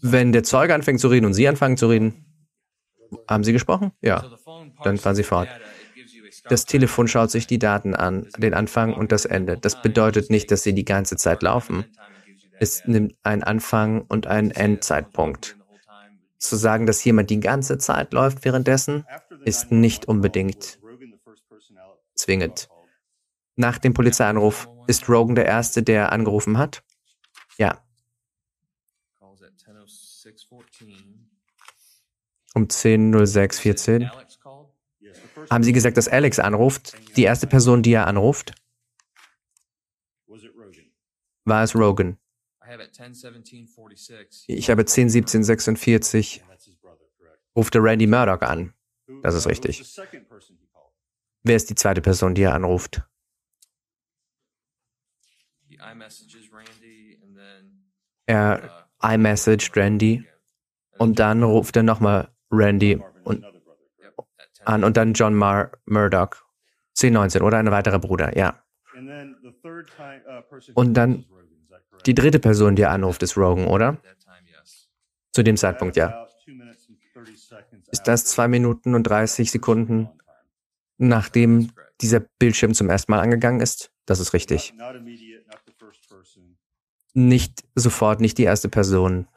Wenn der Zeuge anfängt zu reden und Sie anfangen zu reden, haben Sie gesprochen? Ja. Dann fahren Sie fort. Das Telefon schaut sich die Daten an, den Anfang und das Ende. Das bedeutet nicht, dass sie die ganze Zeit laufen. Es nimmt einen Anfang und einen Endzeitpunkt. Zu sagen, dass jemand die ganze Zeit läuft währenddessen, ist nicht unbedingt zwingend. Nach dem Polizeianruf ist Rogan der Erste, der angerufen hat? Ja. Um 10.06.14. Haben Sie gesagt, dass Alex anruft? Die erste Person, die er anruft? War es Rogan? Ich habe 10.17.46. Rufte Randy Murdoch an. Das ist richtig. Wer ist die zweite Person, die er anruft? Er iMessaged Randy und dann ruft er nochmal Randy und, an und dann John Mar Murdoch. 1019 oder ein weiterer Bruder, ja. Und dann die dritte Person, die er anruft, ist Rogan, oder? Zu dem Zeitpunkt, ja. Ist das zwei Minuten und 30 Sekunden nachdem dieser Bildschirm zum ersten Mal angegangen ist? Das ist richtig. Nicht sofort, nicht die erste Person.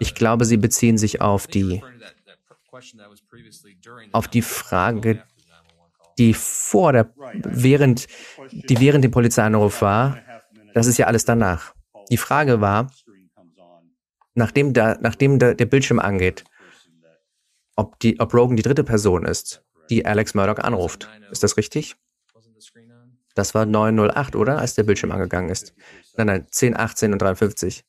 Ich glaube, Sie beziehen sich auf die, auf die Frage, die vor der, während, die während dem Polizeianruf war. Das ist ja alles danach. Die Frage war, nachdem, da, nachdem da der Bildschirm angeht, ob, die, ob Rogan die dritte Person ist, die Alex Murdoch anruft. Ist das richtig? Das war 908, oder? Als der Bildschirm angegangen ist. Nein, nein, 10, 18 und 53.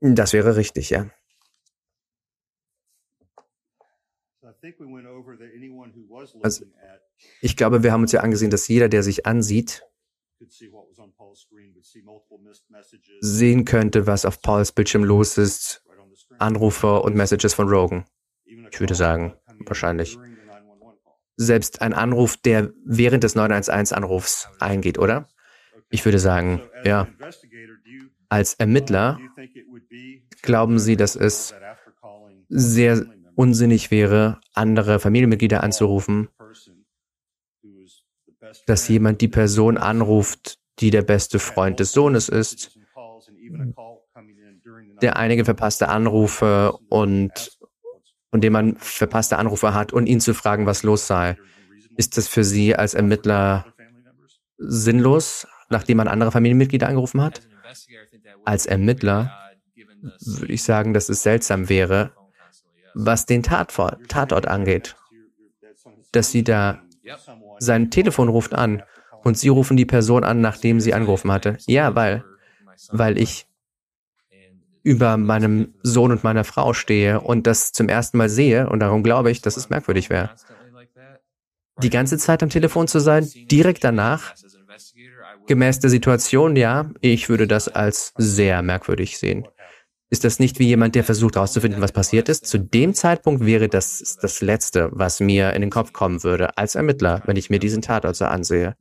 Das wäre richtig, ja. Also, ich glaube, wir haben uns ja angesehen, dass jeder, der sich ansieht, sehen könnte, was auf Pauls Bildschirm los ist, Anrufe und Messages von Rogan. Ich würde sagen, wahrscheinlich. Selbst ein Anruf, der während des 911-Anrufs eingeht, oder? Ich würde sagen, ja. Als Ermittler glauben Sie, dass es sehr unsinnig wäre, andere Familienmitglieder anzurufen, dass jemand die Person anruft, die der beste Freund des Sohnes ist, der einige verpasste Anrufe und von dem man verpasste Anrufe hat und ihn zu fragen, was los sei. Ist das für Sie als Ermittler sinnlos, nachdem man andere Familienmitglieder angerufen hat? Als Ermittler würde ich sagen, dass es seltsam wäre, was den Tatort, Tatort angeht. Dass Sie da sein Telefon ruft an und Sie rufen die Person an, nachdem sie angerufen hatte. Ja, weil, weil ich über meinem Sohn und meiner Frau stehe und das zum ersten Mal sehe und darum glaube ich, dass es merkwürdig wäre. Die ganze Zeit am Telefon zu sein, direkt danach, gemäß der Situation, ja, ich würde das als sehr merkwürdig sehen. Ist das nicht wie jemand, der versucht herauszufinden, was passiert ist? Zu dem Zeitpunkt wäre das das Letzte, was mir in den Kopf kommen würde, als Ermittler, wenn ich mir diesen Tatort so ansehe.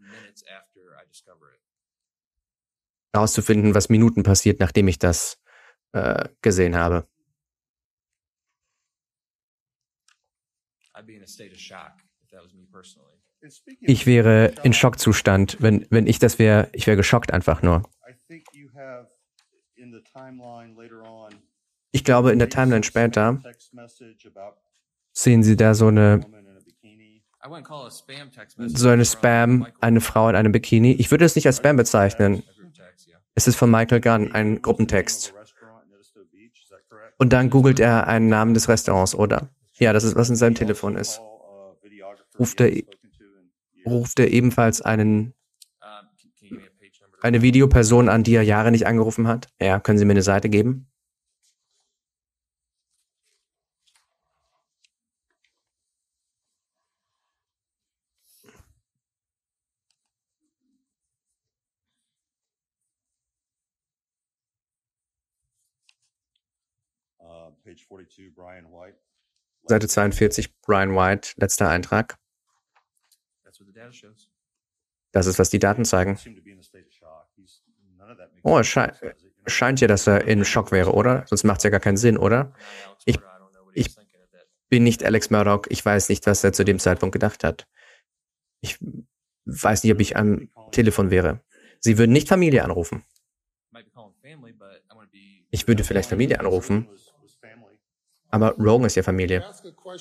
Herauszufinden, was Minuten passiert, nachdem ich das äh, gesehen habe. Ich wäre in Schockzustand, wenn, wenn ich das wäre, ich wäre geschockt einfach nur. Ich glaube, in der Timeline später sehen Sie da so eine so eine Spam, eine Frau in einem Bikini. Ich würde es nicht als Spam bezeichnen. Es ist von Michael Gunn, ein Gruppentext. Und dann googelt er einen Namen des Restaurants, oder? Ja, das ist, was in seinem Telefon ist. Ruft er, ruft er ebenfalls einen, eine Videoperson an, die er Jahre nicht angerufen hat? Ja, können Sie mir eine Seite geben? Seite 42, Brian White, letzter Eintrag. Das ist, was die Daten zeigen. Oh, es sche scheint ja, dass er in Schock wäre, oder? Sonst macht es ja gar keinen Sinn, oder? Ich, ich bin nicht Alex Murdoch. Ich weiß nicht, was er zu dem Zeitpunkt gedacht hat. Ich weiß nicht, ob ich am Telefon wäre. Sie würden nicht Familie anrufen. Ich würde vielleicht Familie anrufen, aber Rogan ist ja Familie.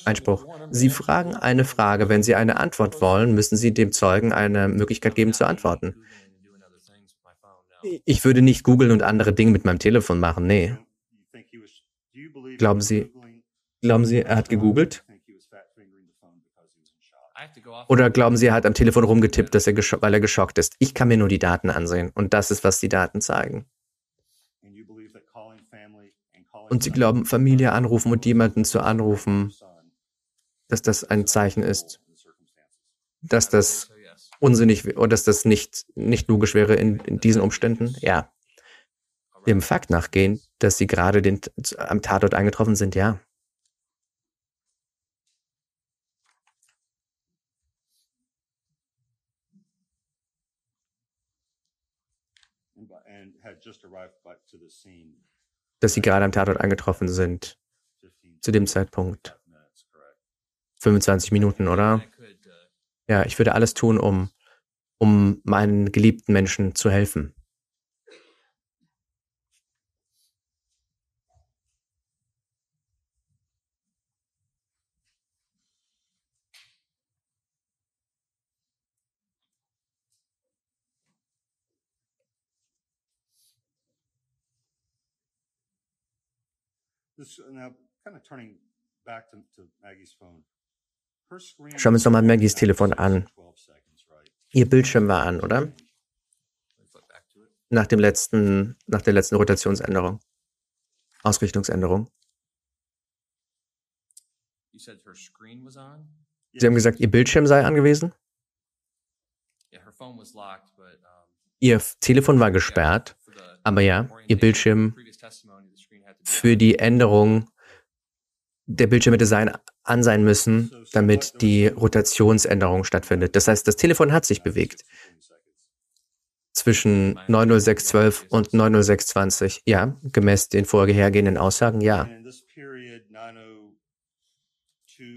Einspruch. Sie fragen eine Frage. Wenn Sie eine Antwort wollen, müssen Sie dem Zeugen eine Möglichkeit geben zu antworten. Ich würde nicht googeln und andere Dinge mit meinem Telefon machen. Nee. Glauben Sie, glauben Sie, er hat gegoogelt? Oder glauben Sie, er hat am Telefon rumgetippt, dass er weil er geschockt ist? Ich kann mir nur die Daten ansehen. Und das ist, was die Daten zeigen. Und sie glauben, Familie anrufen und jemanden zu anrufen, dass das ein Zeichen ist, dass das unsinnig oder dass das nicht, nicht logisch wäre in, in diesen Umständen? Ja. Dem Fakt nachgehen, dass sie gerade den, am Tatort eingetroffen sind, ja. and had just arrived to the scene dass sie gerade am Tatort angetroffen sind. Zu dem Zeitpunkt. 25 Minuten, oder? Ja, ich würde alles tun, um, um meinen geliebten Menschen zu helfen. Schauen wir uns nochmal Maggies Telefon an. Ihr Bildschirm war an, oder? Nach dem letzten, nach der letzten Rotationsänderung. Ausrichtungsänderung. Sie haben gesagt, Ihr Bildschirm sei angewiesen? Ihr Telefon war gesperrt, aber ja, Ihr Bildschirm für die Änderung der Bildschirm hätte sein, an sein müssen, damit die Rotationsänderung stattfindet. Das heißt, das Telefon hat sich bewegt. Zwischen 90612 und 90620. Ja, gemäß den vorhergehenden Aussagen, ja.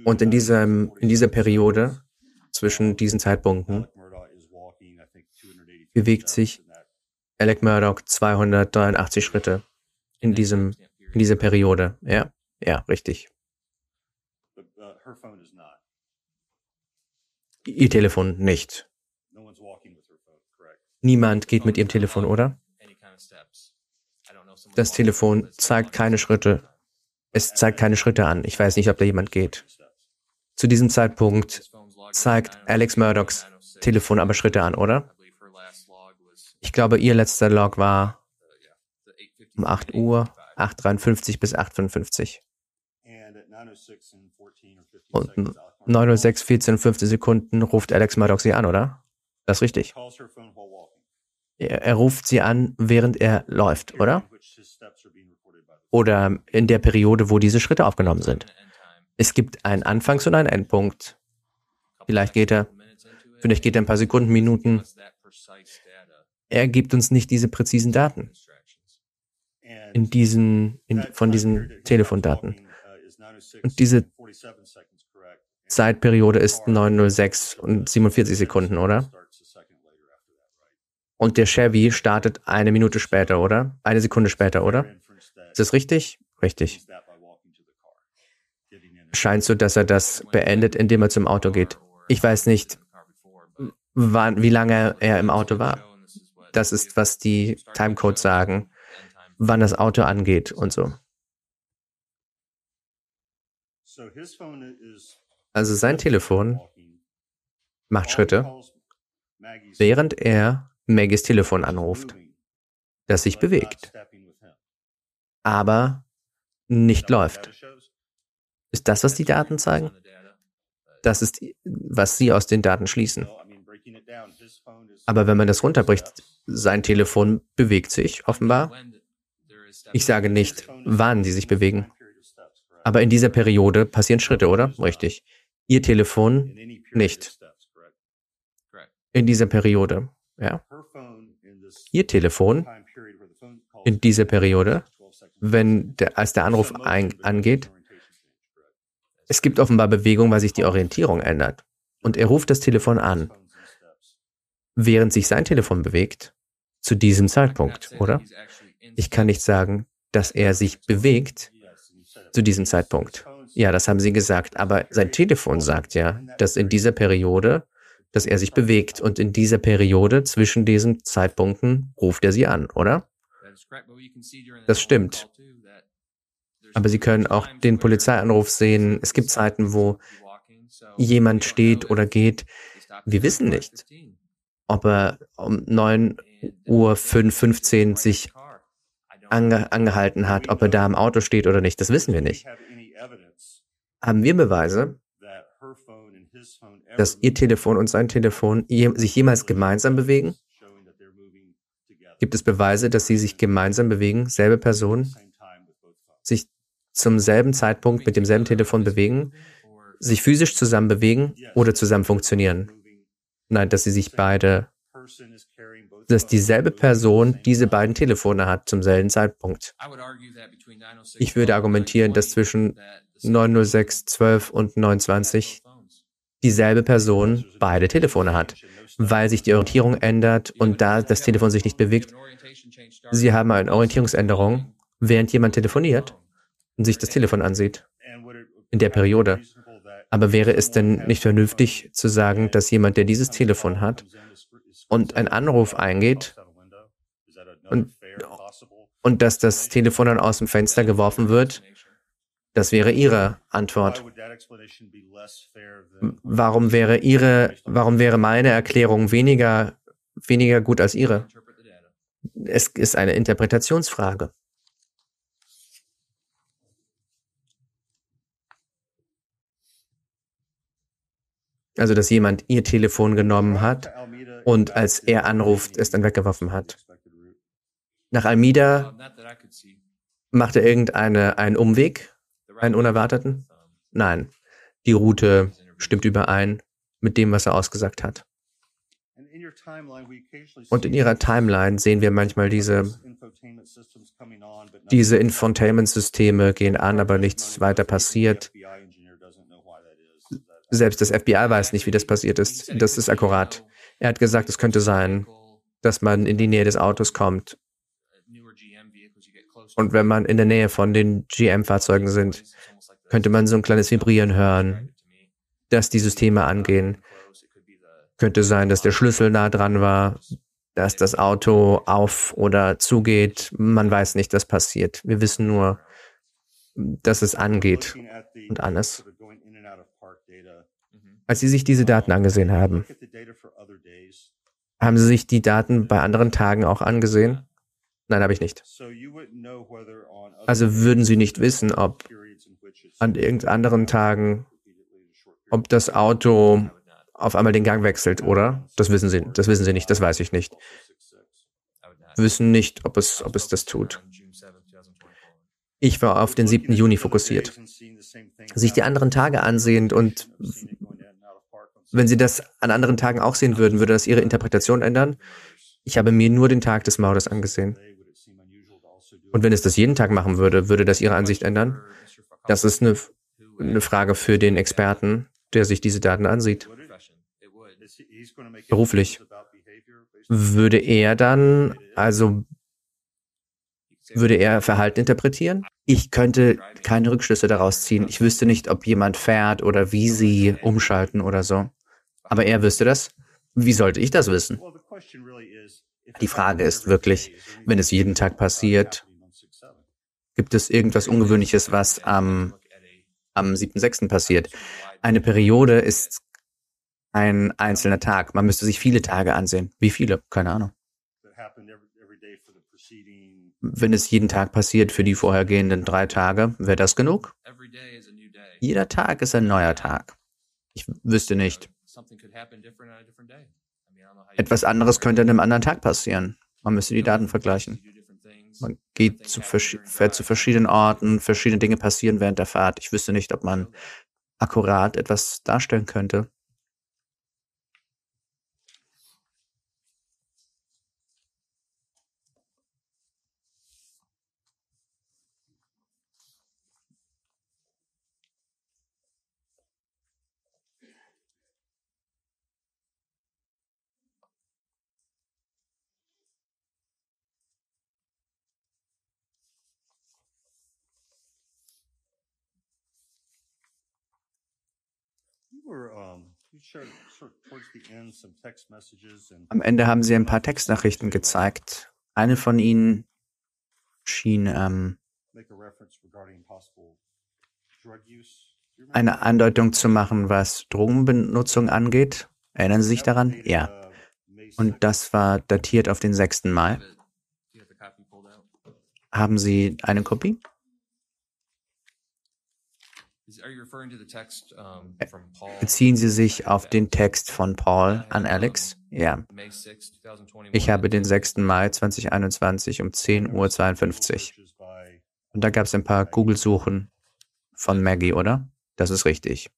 Und in, diesem, in dieser Periode, zwischen diesen Zeitpunkten, bewegt sich Alec Murdoch 283 Schritte in diesem in dieser Periode. Ja, ja, richtig. Ihr Telefon nicht. Niemand geht mit ihrem Telefon, oder? Das Telefon zeigt keine Schritte. Es zeigt keine Schritte an. Ich weiß nicht, ob da jemand geht. Zu diesem Zeitpunkt zeigt Alex Murdochs Telefon aber Schritte an, oder? Ich glaube, ihr letzter Log war um 8 Uhr. 853 bis 855. Und 906, 14 50 Sekunden ruft Alex Murdoch sie an, oder? Das ist richtig. Er, er ruft sie an, während er läuft, oder? Oder in der Periode, wo diese Schritte aufgenommen sind. Es gibt einen Anfangs- und einen Endpunkt. Vielleicht geht er, vielleicht geht er ein paar Sekunden, Minuten. Er gibt uns nicht diese präzisen Daten in diesen, in, von diesen Telefondaten. Und diese Zeitperiode ist 906 und 47 Sekunden, oder? Und der Chevy startet eine Minute später, oder? Eine Sekunde später, oder? Ist das richtig? Richtig. Scheint so, dass er das beendet, indem er zum Auto geht. Ich weiß nicht, wann, wie lange er im Auto war. Das ist, was die Timecodes sagen, wann das Auto angeht und so. Also sein Telefon macht Schritte, während er Maggies Telefon anruft, das sich bewegt, aber nicht läuft. Ist das, was die Daten zeigen? Das ist, was sie aus den Daten schließen. Aber wenn man das runterbricht, sein Telefon bewegt sich offenbar. Ich sage nicht, wann sie sich bewegen. Aber in dieser Periode passieren Schritte, oder? Richtig. Ihr Telefon nicht. in dieser Periode. Ja. Ihr Telefon in dieser Periode, 12 seconds. wenn der, als der Anruf ein, angeht, es gibt offenbar Bewegung, weil sich die Orientierung ändert. Und er ruft das Telefon an, während sich sein Telefon bewegt, zu diesem Zeitpunkt, oder? Ich kann nicht sagen, dass er sich bewegt zu diesem Zeitpunkt. Ja, das haben Sie gesagt, aber sein Telefon sagt ja, dass in dieser Periode, dass er sich bewegt und in dieser Periode zwischen diesen Zeitpunkten ruft er Sie an, oder? Das stimmt. Aber Sie können auch den Polizeianruf sehen. Es gibt Zeiten, wo jemand steht oder geht. Wir wissen nicht, ob er um 9 Uhr 5.15 sich ange angehalten hat, ob er da im Auto steht oder nicht. Das wissen wir nicht. Haben wir Beweise, dass Ihr Telefon und sein Telefon je sich jemals gemeinsam bewegen? Gibt es Beweise, dass sie sich gemeinsam bewegen, selbe Person, sich zum selben Zeitpunkt mit demselben Telefon bewegen, sich physisch zusammen bewegen oder zusammen funktionieren? Nein, dass sie sich beide, person is carrying both dass dieselbe Person diese beiden Telefone hat zum selben Zeitpunkt. Ich würde argumentieren, dass zwischen 906, 12 und 29 dieselbe Person beide Telefone hat, weil sich die Orientierung ändert und da das Telefon sich nicht bewegt. Sie haben eine Orientierungsänderung, während jemand telefoniert und sich das Telefon ansieht. In der Periode. Aber wäre es denn nicht vernünftig zu sagen, dass jemand, der dieses Telefon hat und ein Anruf eingeht und, und dass das Telefon dann aus dem Fenster geworfen wird, das wäre Ihre Antwort. Warum wäre Ihre, warum wäre meine Erklärung weniger, weniger gut als Ihre? Es ist eine Interpretationsfrage. Also, dass jemand Ihr Telefon genommen hat und als er anruft, es dann weggeworfen hat. Nach Almida macht er irgendeine, einen Umweg, einen unerwarteten? Nein. Die Route stimmt überein mit dem, was er ausgesagt hat. Und in ihrer Timeline sehen wir manchmal diese, diese Infotainment-Systeme gehen an, aber nichts weiter passiert. Selbst das FBI weiß nicht, wie das passiert ist. Das ist akkurat. Er hat gesagt, es könnte sein, dass man in die Nähe des Autos kommt. Und wenn man in der Nähe von den GM-Fahrzeugen sind, könnte man so ein kleines Vibrieren hören, dass die Systeme angehen. Könnte sein, dass der Schlüssel nah dran war, dass das Auto auf oder zugeht. Man weiß nicht, was passiert. Wir wissen nur, dass es angeht und alles. Als Sie sich diese Daten angesehen haben, haben Sie sich die Daten bei anderen Tagen auch angesehen? Nein, habe ich nicht. Also würden Sie nicht wissen, ob an irgendeinen anderen Tagen, ob das Auto auf einmal den Gang wechselt, oder? Das wissen Sie, das wissen Sie nicht, das weiß ich nicht. Wissen nicht, ob es, ob es das tut. Ich war auf den 7. Juni fokussiert. Sich die anderen Tage ansehend und wenn Sie das an anderen Tagen auch sehen würden, würde das Ihre Interpretation ändern? Ich habe mir nur den Tag des Mordes angesehen. Und wenn es das jeden Tag machen würde, würde das Ihre Ansicht ändern? Das ist eine, eine Frage für den Experten, der sich diese Daten ansieht. Beruflich. Würde er dann, also würde er Verhalten interpretieren? Ich könnte keine Rückschlüsse daraus ziehen. Ich wüsste nicht, ob jemand fährt oder wie sie umschalten oder so. Aber er wüsste das. Wie sollte ich das wissen? Die Frage ist wirklich, wenn es jeden Tag passiert, gibt es irgendwas Ungewöhnliches, was am, am 7.6. passiert? Eine Periode ist ein einzelner Tag. Man müsste sich viele Tage ansehen. Wie viele? Keine Ahnung. Wenn es jeden Tag passiert für die vorhergehenden drei Tage, wäre das genug? Jeder Tag ist ein neuer Tag. Ich wüsste nicht. Etwas anderes könnte an einem anderen Tag passieren. Man müsste die Daten vergleichen. Man geht zu, fährt zu verschiedenen Orten, verschiedene Dinge passieren während der Fahrt. Ich wüsste nicht, ob man akkurat etwas darstellen könnte. Am Ende haben sie ein paar Textnachrichten gezeigt. Eine von ihnen schien ähm, eine Andeutung zu machen, was Drogenbenutzung angeht. Erinnern Sie sich daran? Ja. Und das war datiert auf den 6. Mai. Haben Sie eine Kopie? Beziehen Sie sich auf den Text von Paul an Alex? Ja. Ich habe den 6. Mai 2021 um 10.52 Uhr. Und da gab es ein paar Google-Suchen von Maggie, oder? Das ist richtig.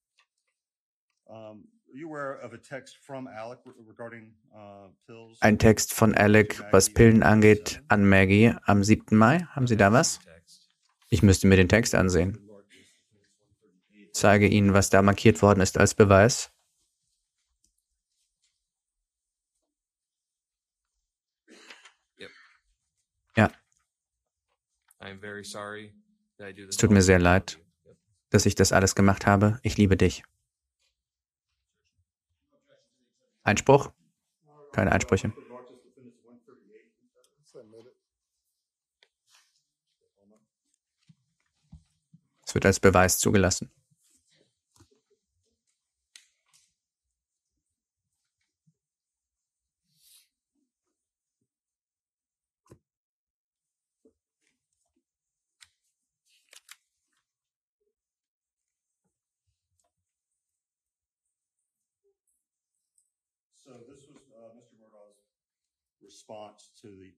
Ein Text von Alec, was Pillen angeht, an Maggie am 7. Mai. Haben Sie da was? Ich müsste mir den Text ansehen zeige Ihnen, was da markiert worden ist als Beweis. Ja. Es tut mir sehr leid, dass ich das alles gemacht habe. Ich liebe dich. Einspruch? Keine Einsprüche. Es wird als Beweis zugelassen.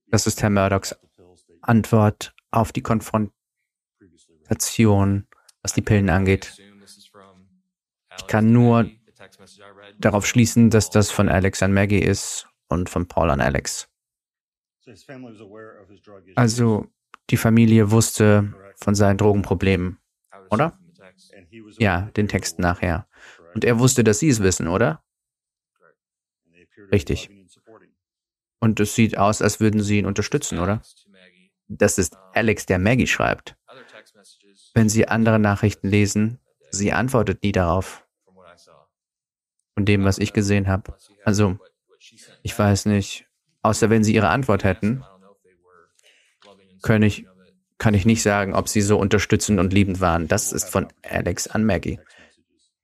Das ist Herr Murdochs Antwort auf die Konfrontation, was die Pillen angeht. Ich kann nur darauf schließen, dass das von Alex an Maggie ist und von Paul an Alex. Also die Familie wusste von seinen Drogenproblemen, oder? Ja, den Text nachher. Und er wusste, dass Sie es wissen, oder? Richtig. Und es sieht aus, als würden sie ihn unterstützen, oder? Das ist Alex, der Maggie schreibt. Wenn Sie andere Nachrichten lesen, sie antwortet nie darauf. Von dem, was ich gesehen habe. Also, ich weiß nicht, außer wenn Sie Ihre Antwort hätten, kann ich, kann ich nicht sagen, ob Sie so unterstützend und liebend waren. Das ist von Alex an Maggie.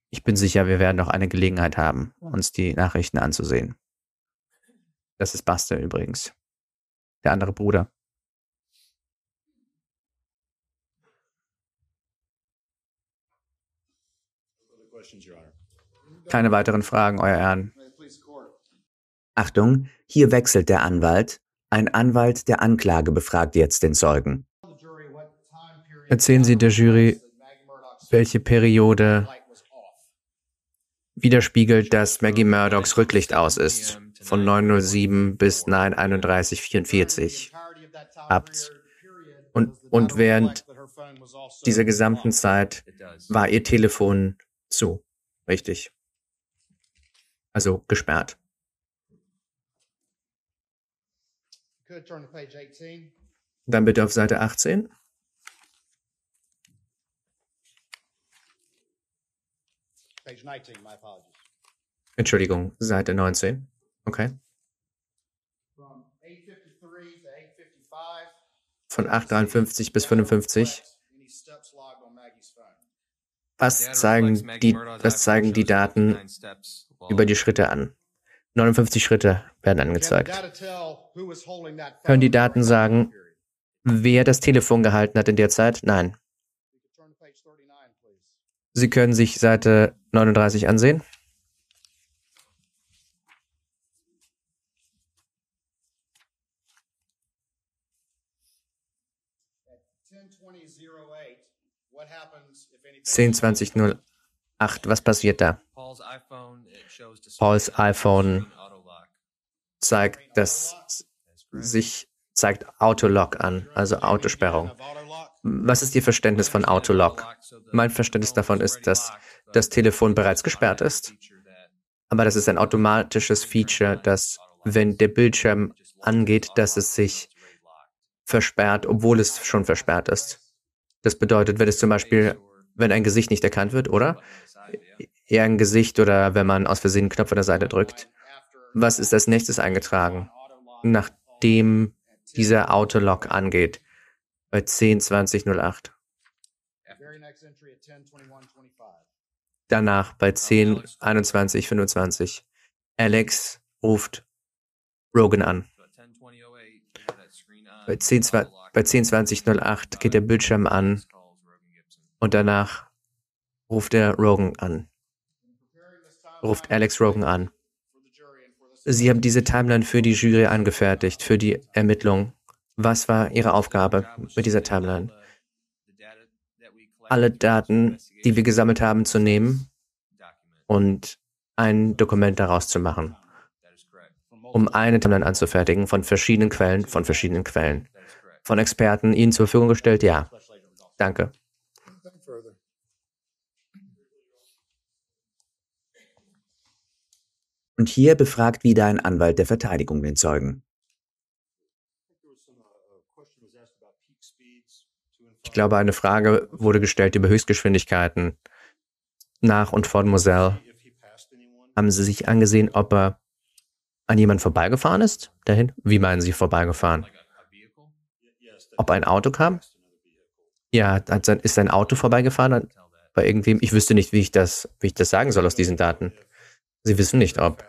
Ich bin sicher, wir werden noch eine Gelegenheit haben, uns die Nachrichten anzusehen. Das ist Buster übrigens. Der andere Bruder. Keine weiteren Fragen, Euer Ehren. Achtung, hier wechselt der Anwalt. Ein Anwalt der Anklage befragt jetzt den Zeugen. Erzählen Sie der Jury, welche Periode widerspiegelt, dass Maggie Murdochs Rücklicht aus ist von 907 bis 93144 habt. Und, und während dieser gesamten Zeit war ihr Telefon zu. Richtig. Also gesperrt. Dann bitte auf Seite 18. Entschuldigung, Seite 19. Okay. Von 853 bis 55. Was zeigen die, was zeigen die Daten über die Schritte an? 59 Schritte werden angezeigt. Können die Daten sagen, wer das Telefon gehalten hat in der Zeit? Nein. Sie können sich Seite 39 ansehen. Zehn zwanzig null acht. Was passiert da? Pauls iPhone zeigt das sich zeigt Autolock an, also Autosperrung. Was ist Ihr Verständnis von Autolock? Mein Verständnis davon ist, dass das Telefon bereits gesperrt ist. Aber das ist ein automatisches Feature, dass, wenn der Bildschirm angeht, dass es sich versperrt, obwohl es schon versperrt ist. Das bedeutet, wenn es zum Beispiel, wenn ein Gesicht nicht erkannt wird, oder? Eher ein Gesicht oder wenn man aus Versehen einen Knopf an der Seite drückt. Was ist als nächstes eingetragen? Nachdem dieser Autolock angeht. Bei 10.20.08. Danach bei 10.21.25. Alex ruft Rogan an. Bei 10.20.08 geht der Bildschirm an und danach ruft er Rogan an. Ruft Alex Rogan an. Sie haben diese Timeline für die Jury angefertigt, für die Ermittlung. Was war Ihre Aufgabe mit dieser Timeline? Alle Daten, die wir gesammelt haben, zu nehmen und ein Dokument daraus zu machen, um eine Timeline anzufertigen von verschiedenen Quellen, von verschiedenen Quellen. Von Experten Ihnen zur Verfügung gestellt? Ja. Danke. Und hier befragt wieder ein Anwalt der Verteidigung den Zeugen. Ich glaube, eine Frage wurde gestellt über Höchstgeschwindigkeiten nach und von Moselle. Haben Sie sich angesehen, ob er an jemand vorbeigefahren ist? Dahin? Wie meinen Sie vorbeigefahren? Ob ein Auto kam? Ja, ist ein Auto vorbeigefahren bei irgendwem? Ich wüsste nicht, wie ich das, wie ich das sagen soll aus diesen Daten. Sie wissen nicht, ob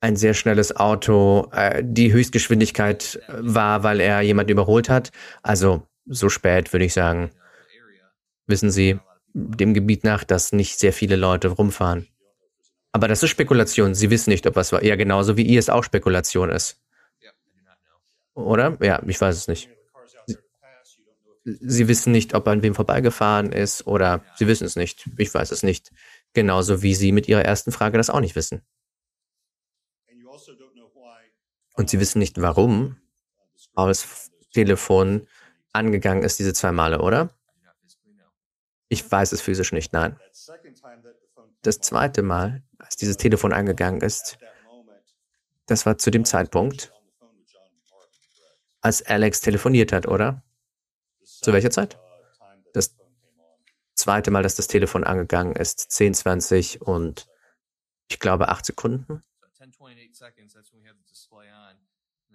ein sehr schnelles Auto äh, die Höchstgeschwindigkeit war, weil er jemanden überholt hat. Also so spät würde ich sagen. Wissen Sie, dem Gebiet nach, dass nicht sehr viele Leute rumfahren. Aber das ist Spekulation. Sie wissen nicht, ob was war. Ja, genauso wie ihr es auch Spekulation ist. Oder? Ja, ich weiß es nicht. Sie wissen nicht, ob er an wem vorbeigefahren ist oder Sie wissen es nicht. Ich weiß es nicht. Genauso wie Sie mit Ihrer ersten Frage das auch nicht wissen. Und Sie wissen nicht, warum Pauls Telefon angegangen ist diese zwei Male, oder? Ich weiß es physisch nicht, nein. Das zweite Mal, als dieses Telefon angegangen ist, das war zu dem Zeitpunkt, als Alex telefoniert hat, oder? Zu welcher Zeit? Das zweite Mal, dass das Telefon angegangen ist, 10, 20 und ich glaube 8 Sekunden.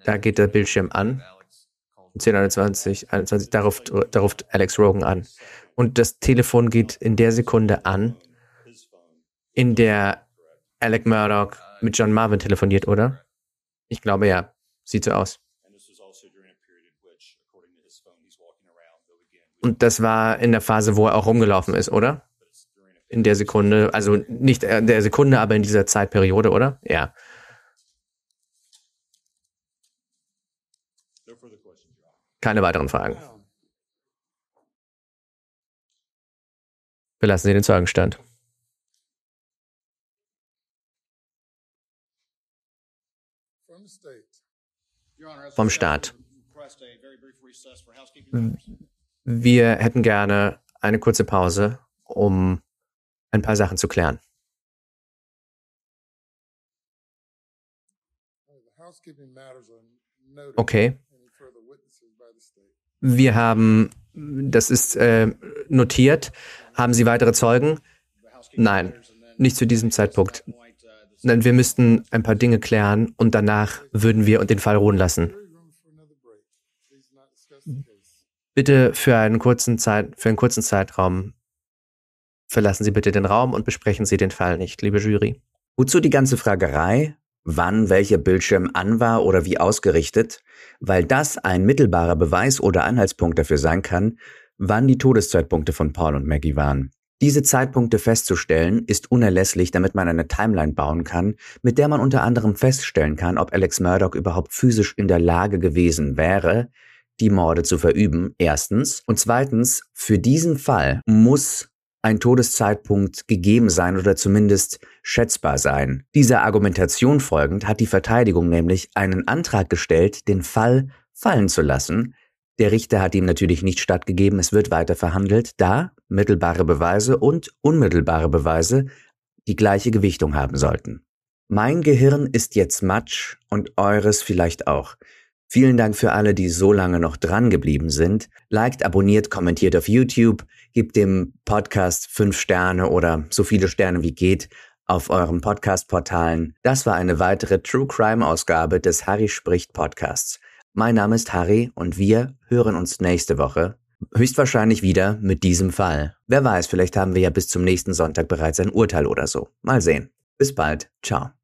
Da geht der Bildschirm an. 10, 21, 21, da ruft, da ruft Alex Rogan an. Und das Telefon geht in der Sekunde an, in der Alec Murdoch mit John Marvin telefoniert, oder? Ich glaube ja. Sieht so aus. Und das war in der Phase, wo er auch rumgelaufen ist, oder? In der Sekunde, also nicht in der Sekunde, aber in dieser Zeitperiode, oder? Ja. Keine weiteren Fragen. Belassen Sie den Zeugenstand. Vom Staat. Wir hätten gerne eine kurze Pause, um ein paar Sachen zu klären. Okay. Wir haben, das ist äh, notiert. Haben Sie weitere Zeugen? Nein, nicht zu diesem Zeitpunkt. denn wir müssten ein paar Dinge klären und danach würden wir den Fall ruhen lassen. Bitte für einen kurzen Zeit, für einen kurzen Zeitraum verlassen Sie bitte den Raum und besprechen Sie den Fall nicht, liebe Jury. Wozu die ganze Fragerei? Wann welcher Bildschirm an war oder wie ausgerichtet? Weil das ein mittelbarer Beweis oder Anhaltspunkt dafür sein kann, wann die Todeszeitpunkte von Paul und Maggie waren. Diese Zeitpunkte festzustellen ist unerlässlich, damit man eine Timeline bauen kann, mit der man unter anderem feststellen kann, ob Alex Murdoch überhaupt physisch in der Lage gewesen wäre, die Morde zu verüben, erstens. Und zweitens, für diesen Fall muss ein Todeszeitpunkt gegeben sein oder zumindest schätzbar sein. Dieser Argumentation folgend hat die Verteidigung nämlich einen Antrag gestellt, den Fall fallen zu lassen. Der Richter hat ihm natürlich nicht stattgegeben, es wird weiter verhandelt, da mittelbare Beweise und unmittelbare Beweise die gleiche Gewichtung haben sollten. Mein Gehirn ist jetzt Matsch und eures vielleicht auch. Vielen Dank für alle, die so lange noch dran geblieben sind. Liked, abonniert, kommentiert auf YouTube, gebt dem Podcast fünf Sterne oder so viele Sterne wie geht auf euren Podcast-Portalen. Das war eine weitere True Crime-Ausgabe des Harry spricht Podcasts. Mein Name ist Harry und wir hören uns nächste Woche. Höchstwahrscheinlich wieder mit diesem Fall. Wer weiß, vielleicht haben wir ja bis zum nächsten Sonntag bereits ein Urteil oder so. Mal sehen. Bis bald. Ciao.